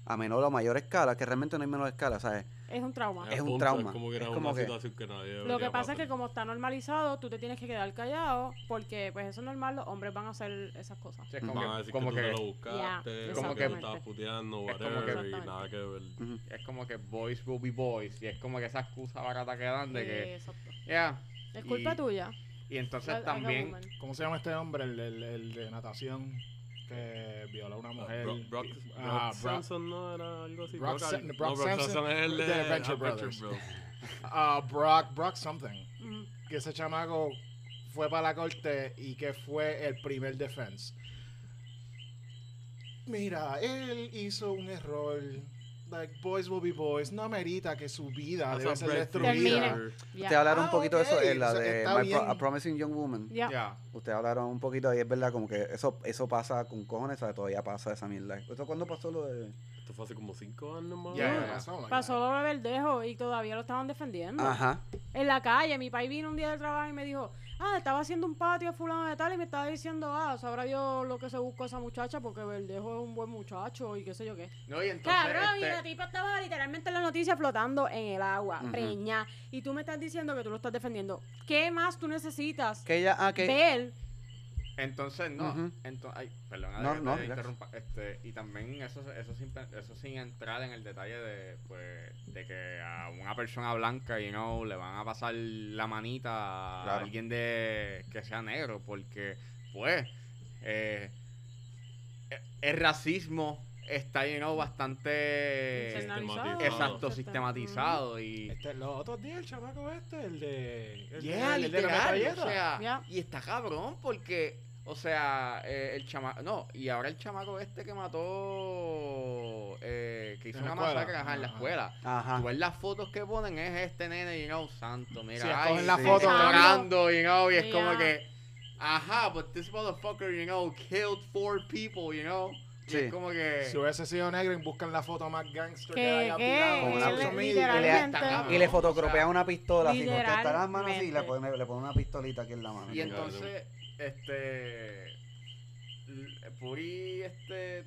[SPEAKER 2] a menor o mayor escala, que realmente no hay menor escala, ¿sabes?
[SPEAKER 5] Es un trauma.
[SPEAKER 2] Es
[SPEAKER 1] Al
[SPEAKER 2] un
[SPEAKER 1] punto,
[SPEAKER 2] trauma.
[SPEAKER 1] Es como que
[SPEAKER 2] Es
[SPEAKER 1] era
[SPEAKER 2] como
[SPEAKER 1] una
[SPEAKER 2] que-
[SPEAKER 1] situación que nadie
[SPEAKER 5] Lo que pasa es que como está normalizado, tú te tienes que quedar callado porque pues eso es normal, los hombres van a hacer esas cosas.
[SPEAKER 4] Sí, es
[SPEAKER 1] Van
[SPEAKER 4] como
[SPEAKER 1] a
[SPEAKER 4] que,
[SPEAKER 1] decir
[SPEAKER 4] como
[SPEAKER 1] que tú
[SPEAKER 4] que
[SPEAKER 1] te lo buscaste,
[SPEAKER 5] Ya,
[SPEAKER 1] como que tú estabas puteando,
[SPEAKER 4] Es como que-
[SPEAKER 1] whatever, y nada que ver.
[SPEAKER 2] Ujú.
[SPEAKER 4] es como que boys will be boys y es como que esa excusa barata que dan de que
[SPEAKER 5] Exacto.
[SPEAKER 4] ya
[SPEAKER 5] Es culpa
[SPEAKER 4] y-
[SPEAKER 5] tuya.
[SPEAKER 4] y entonces
[SPEAKER 5] a
[SPEAKER 4] también.
[SPEAKER 3] ¿Cómo se llama este hombre? El, el, el de natación que violó a una mujer.
[SPEAKER 1] Brock, Brock,
[SPEAKER 3] Ah,
[SPEAKER 1] Brock
[SPEAKER 3] Brock-
[SPEAKER 1] Samson no era algo así.
[SPEAKER 3] Brock Sa-
[SPEAKER 1] al-
[SPEAKER 3] Brock
[SPEAKER 1] no, Brock
[SPEAKER 3] Samson
[SPEAKER 1] Samson es el de,
[SPEAKER 3] de Adventure Brothers. ah, Brock, Brock something.
[SPEAKER 5] Ujú.
[SPEAKER 3] Que ese chamaco fue para la corte y que fue el primer defense. Mira, él hizo un error. Like, boys will be boys. No amerita que su vida
[SPEAKER 1] That's
[SPEAKER 3] debe
[SPEAKER 1] a
[SPEAKER 3] ser destruida.
[SPEAKER 5] Ya.
[SPEAKER 2] Ustedes hablaron
[SPEAKER 3] Ah,
[SPEAKER 2] un poquito de eso en la
[SPEAKER 3] o sea,
[SPEAKER 2] de My Pro-. A Promising Young Woman.
[SPEAKER 5] Ya.
[SPEAKER 4] ya
[SPEAKER 2] Ustedes hablaron un poquito y es verdad como que eso eso pasa con cojones, ¿sabes? Todavía pasa esa mierda. ¿Eso cuándo pasó lo de...?
[SPEAKER 1] Esto fue hace como 5 años más
[SPEAKER 3] pasó, like
[SPEAKER 5] Pasó lo de Verdejo y todavía lo estaban defendiendo.
[SPEAKER 2] Ajá.
[SPEAKER 5] En la calle, mi país vino un día del trabajo y me dijo, ah, estaba haciendo un patio fulano de tal y me estaba diciendo, ah, sabrá Dios lo que se buscó esa muchacha porque Verdejo es un buen muchacho y qué sé yo qué.
[SPEAKER 4] no y entonces
[SPEAKER 5] Cabrón, y
[SPEAKER 4] este,
[SPEAKER 5] la tipa estaba literalmente en la noticia flotando en el agua, preña. Y tú me estás diciendo que tú lo estás defendiendo. ¿Qué más tú necesitas
[SPEAKER 2] Que ella... Ah, que...
[SPEAKER 5] ver?
[SPEAKER 4] Entonces no
[SPEAKER 2] Ujú.
[SPEAKER 4] entonces ay perdona
[SPEAKER 2] No, no,
[SPEAKER 4] interrumpa este y también eso eso sin eso sin entrar en el detalle de pues de que a una persona blanca you know le van a pasar la manita a
[SPEAKER 2] Claro.
[SPEAKER 4] alguien de que sea negro porque pues eh, eh, el racismo está you know, bastante
[SPEAKER 5] Internalizado.
[SPEAKER 4] exacto sistematizado y
[SPEAKER 3] Este, los otros días el chamaco este, el de. El,
[SPEAKER 4] Yeah,
[SPEAKER 3] el de la
[SPEAKER 4] literal,
[SPEAKER 3] metralleta.
[SPEAKER 4] o sea, y está cabrón porque, o sea, eh, el chamaco, no, y ahora el chamaco este que mató, eh, que hizo una
[SPEAKER 3] escuela.
[SPEAKER 4] masacre ajá, en la escuela.
[SPEAKER 2] Ajá.
[SPEAKER 4] Tú ves las fotos que ponen, es este nene, you know, santo, mira,
[SPEAKER 3] Sí,
[SPEAKER 4] ay,
[SPEAKER 3] la
[SPEAKER 2] sí.
[SPEAKER 3] foto.
[SPEAKER 4] llorando, you know, y es como que, ajá, but this motherfucker, you know, killed four people, you know. Y
[SPEAKER 2] Sí.
[SPEAKER 4] es como que...
[SPEAKER 3] Si hubiese sido negro y buscan la foto más gangster que
[SPEAKER 5] Que-
[SPEAKER 3] haya tirado
[SPEAKER 2] Con una-
[SPEAKER 5] literalmente.
[SPEAKER 4] Cabrón,
[SPEAKER 2] Y le
[SPEAKER 4] o
[SPEAKER 2] fotocropean
[SPEAKER 4] sea,
[SPEAKER 2] una pistola así, está las manos así y le pone, le pone una pistolita aquí en la mano.
[SPEAKER 4] Y entonces, este. Puri, este.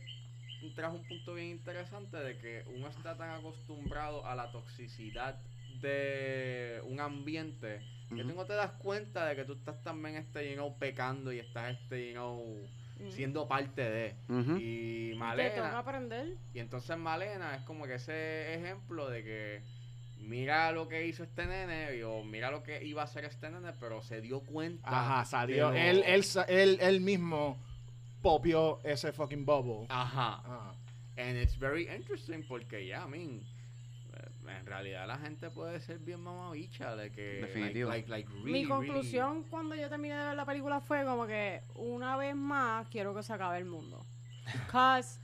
[SPEAKER 4] Trajo un punto bien interesante de que uno está tan acostumbrado a la toxicidad de un ambiente que tú no te das cuenta de que tú estás también, este, you know, pecando y estás, este, you know. Siendo parte de. Y Malena.
[SPEAKER 5] aprender.
[SPEAKER 4] Y entonces Malena es como que ese ejemplo de que mira lo que hizo este nene o mira lo que iba a hacer este nene, pero se dio cuenta.
[SPEAKER 3] Ajá, salió.
[SPEAKER 4] lo-
[SPEAKER 3] Él, él, él, él mismo popió ese fucking bubble.
[SPEAKER 4] Ajá.
[SPEAKER 3] Ah.
[SPEAKER 4] And it's very interesting porque ya, I mean, en realidad la gente puede ser bien mamabicha de que
[SPEAKER 2] Definitivo.
[SPEAKER 4] like, like, like,
[SPEAKER 5] Mi
[SPEAKER 4] really,
[SPEAKER 5] conclusión cuando yo terminé de ver la película fue como que una vez más quiero que se acabe el mundo. Cause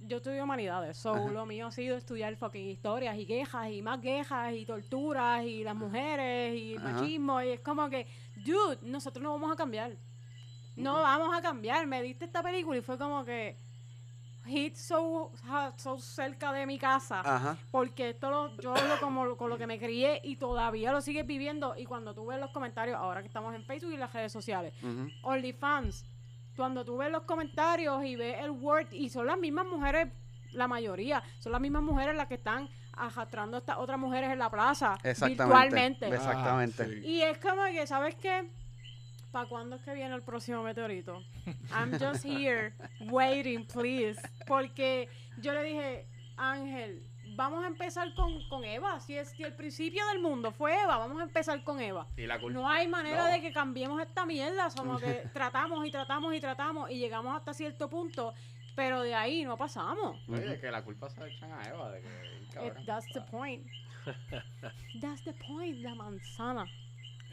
[SPEAKER 5] yo estudio humanidades, so
[SPEAKER 2] Ajá.
[SPEAKER 5] lo mío ha sido estudiar fucking historias y quejas y más quejas y torturas y las mujeres y
[SPEAKER 2] Ajá.
[SPEAKER 5] machismo y es como que, dude, nosotros no vamos a cambiar. No vamos a cambiar. Me diste esta película y fue como que hit so, so cerca de mi casa
[SPEAKER 2] Ajá.
[SPEAKER 5] porque esto lo, yo hablo como lo- con lo que me crié y todavía lo sigues viviendo y cuando tú ves los comentarios ahora que estamos en Facebook y las redes sociales. OnlyFans cuando tú ves los comentarios y ves el Word y son las mismas mujeres la mayoría son las mismas mujeres las que están arrastrando a estas otras mujeres en la plaza
[SPEAKER 2] Exactamente.
[SPEAKER 5] virtualmente
[SPEAKER 2] Exactamente.
[SPEAKER 1] Sí.
[SPEAKER 5] y es como que ¿sabes qué? ¿Para cuándo es que viene el próximo meteorito? I'm just here waiting, please. Porque yo le dije, Ángel, vamos a empezar con, con Eva. Si, es, si el principio del mundo fue Eva, vamos a empezar con Eva.
[SPEAKER 4] Y la culpa.
[SPEAKER 5] No hay manera
[SPEAKER 4] No.
[SPEAKER 5] de que cambiemos esta mierda. Somos que tratamos y tratamos y tratamos y llegamos hasta cierto punto, pero de ahí no pasamos.
[SPEAKER 4] Oye, de que la culpa se la echan a Eva, de que.
[SPEAKER 5] Eh,
[SPEAKER 4] cabrón.
[SPEAKER 5] that's the point. That's the point, la manzana.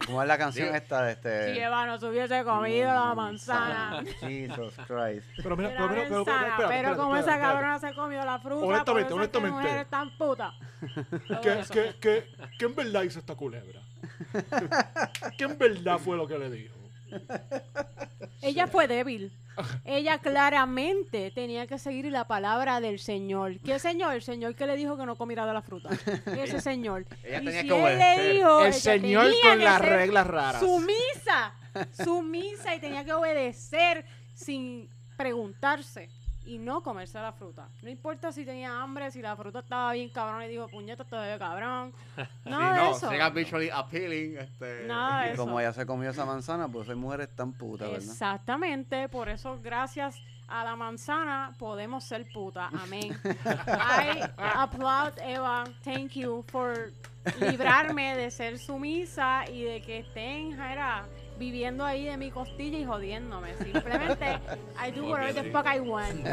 [SPEAKER 2] ¿Cómo es la canción
[SPEAKER 4] Digo-
[SPEAKER 2] esta de este?
[SPEAKER 5] Si Eva no se hubiese comido la manzana.
[SPEAKER 2] Jesus Christ.
[SPEAKER 3] Pero mira, pero, pero, pero,
[SPEAKER 5] pero
[SPEAKER 3] espérate,
[SPEAKER 5] como
[SPEAKER 3] espérate,
[SPEAKER 5] esa cabrona se comió la fruta,
[SPEAKER 3] Honestamente,
[SPEAKER 5] por eso es que
[SPEAKER 3] honestamente.
[SPEAKER 5] mujeres tan putas. Todo
[SPEAKER 3] ¿Qué,
[SPEAKER 5] eso.
[SPEAKER 3] qué, qué, qué en verdad hizo esta culebra? ¿Qué en verdad fue lo que le dijo?
[SPEAKER 5] Ella fue débil. Ella claramente tenía que seguir la palabra del Señor. ¿Qué señor? El señor que le dijo que no comiera de la fruta. Ese señor.
[SPEAKER 4] Ella
[SPEAKER 5] y
[SPEAKER 4] tenía
[SPEAKER 5] si
[SPEAKER 4] que
[SPEAKER 5] él le dijo
[SPEAKER 3] El
[SPEAKER 5] que
[SPEAKER 3] señor con las reglas raras.
[SPEAKER 5] Sumisa. Sumisa y tenía que obedecer sin preguntarse. Y no comerse la fruta. No importa si tenía hambre, si la fruta estaba bien cabrón y dijo, puñeta, esto es cabrón. Nada
[SPEAKER 4] Sí,
[SPEAKER 5] de
[SPEAKER 4] no,
[SPEAKER 5] eso.
[SPEAKER 4] sea visually appealing. Este,
[SPEAKER 5] Nada de
[SPEAKER 2] Y
[SPEAKER 5] eso.
[SPEAKER 2] como ella se comió esa manzana, pues hay mujeres tan putas, ¿verdad?
[SPEAKER 5] Exactamente, por eso gracias a la manzana podemos ser puta. Amén. I applaud Eva. Thank you for librarme de ser sumisa y de que estén era, viviendo ahí de mi costilla y jodiéndome. Simplemente I do whatever the fuck I want.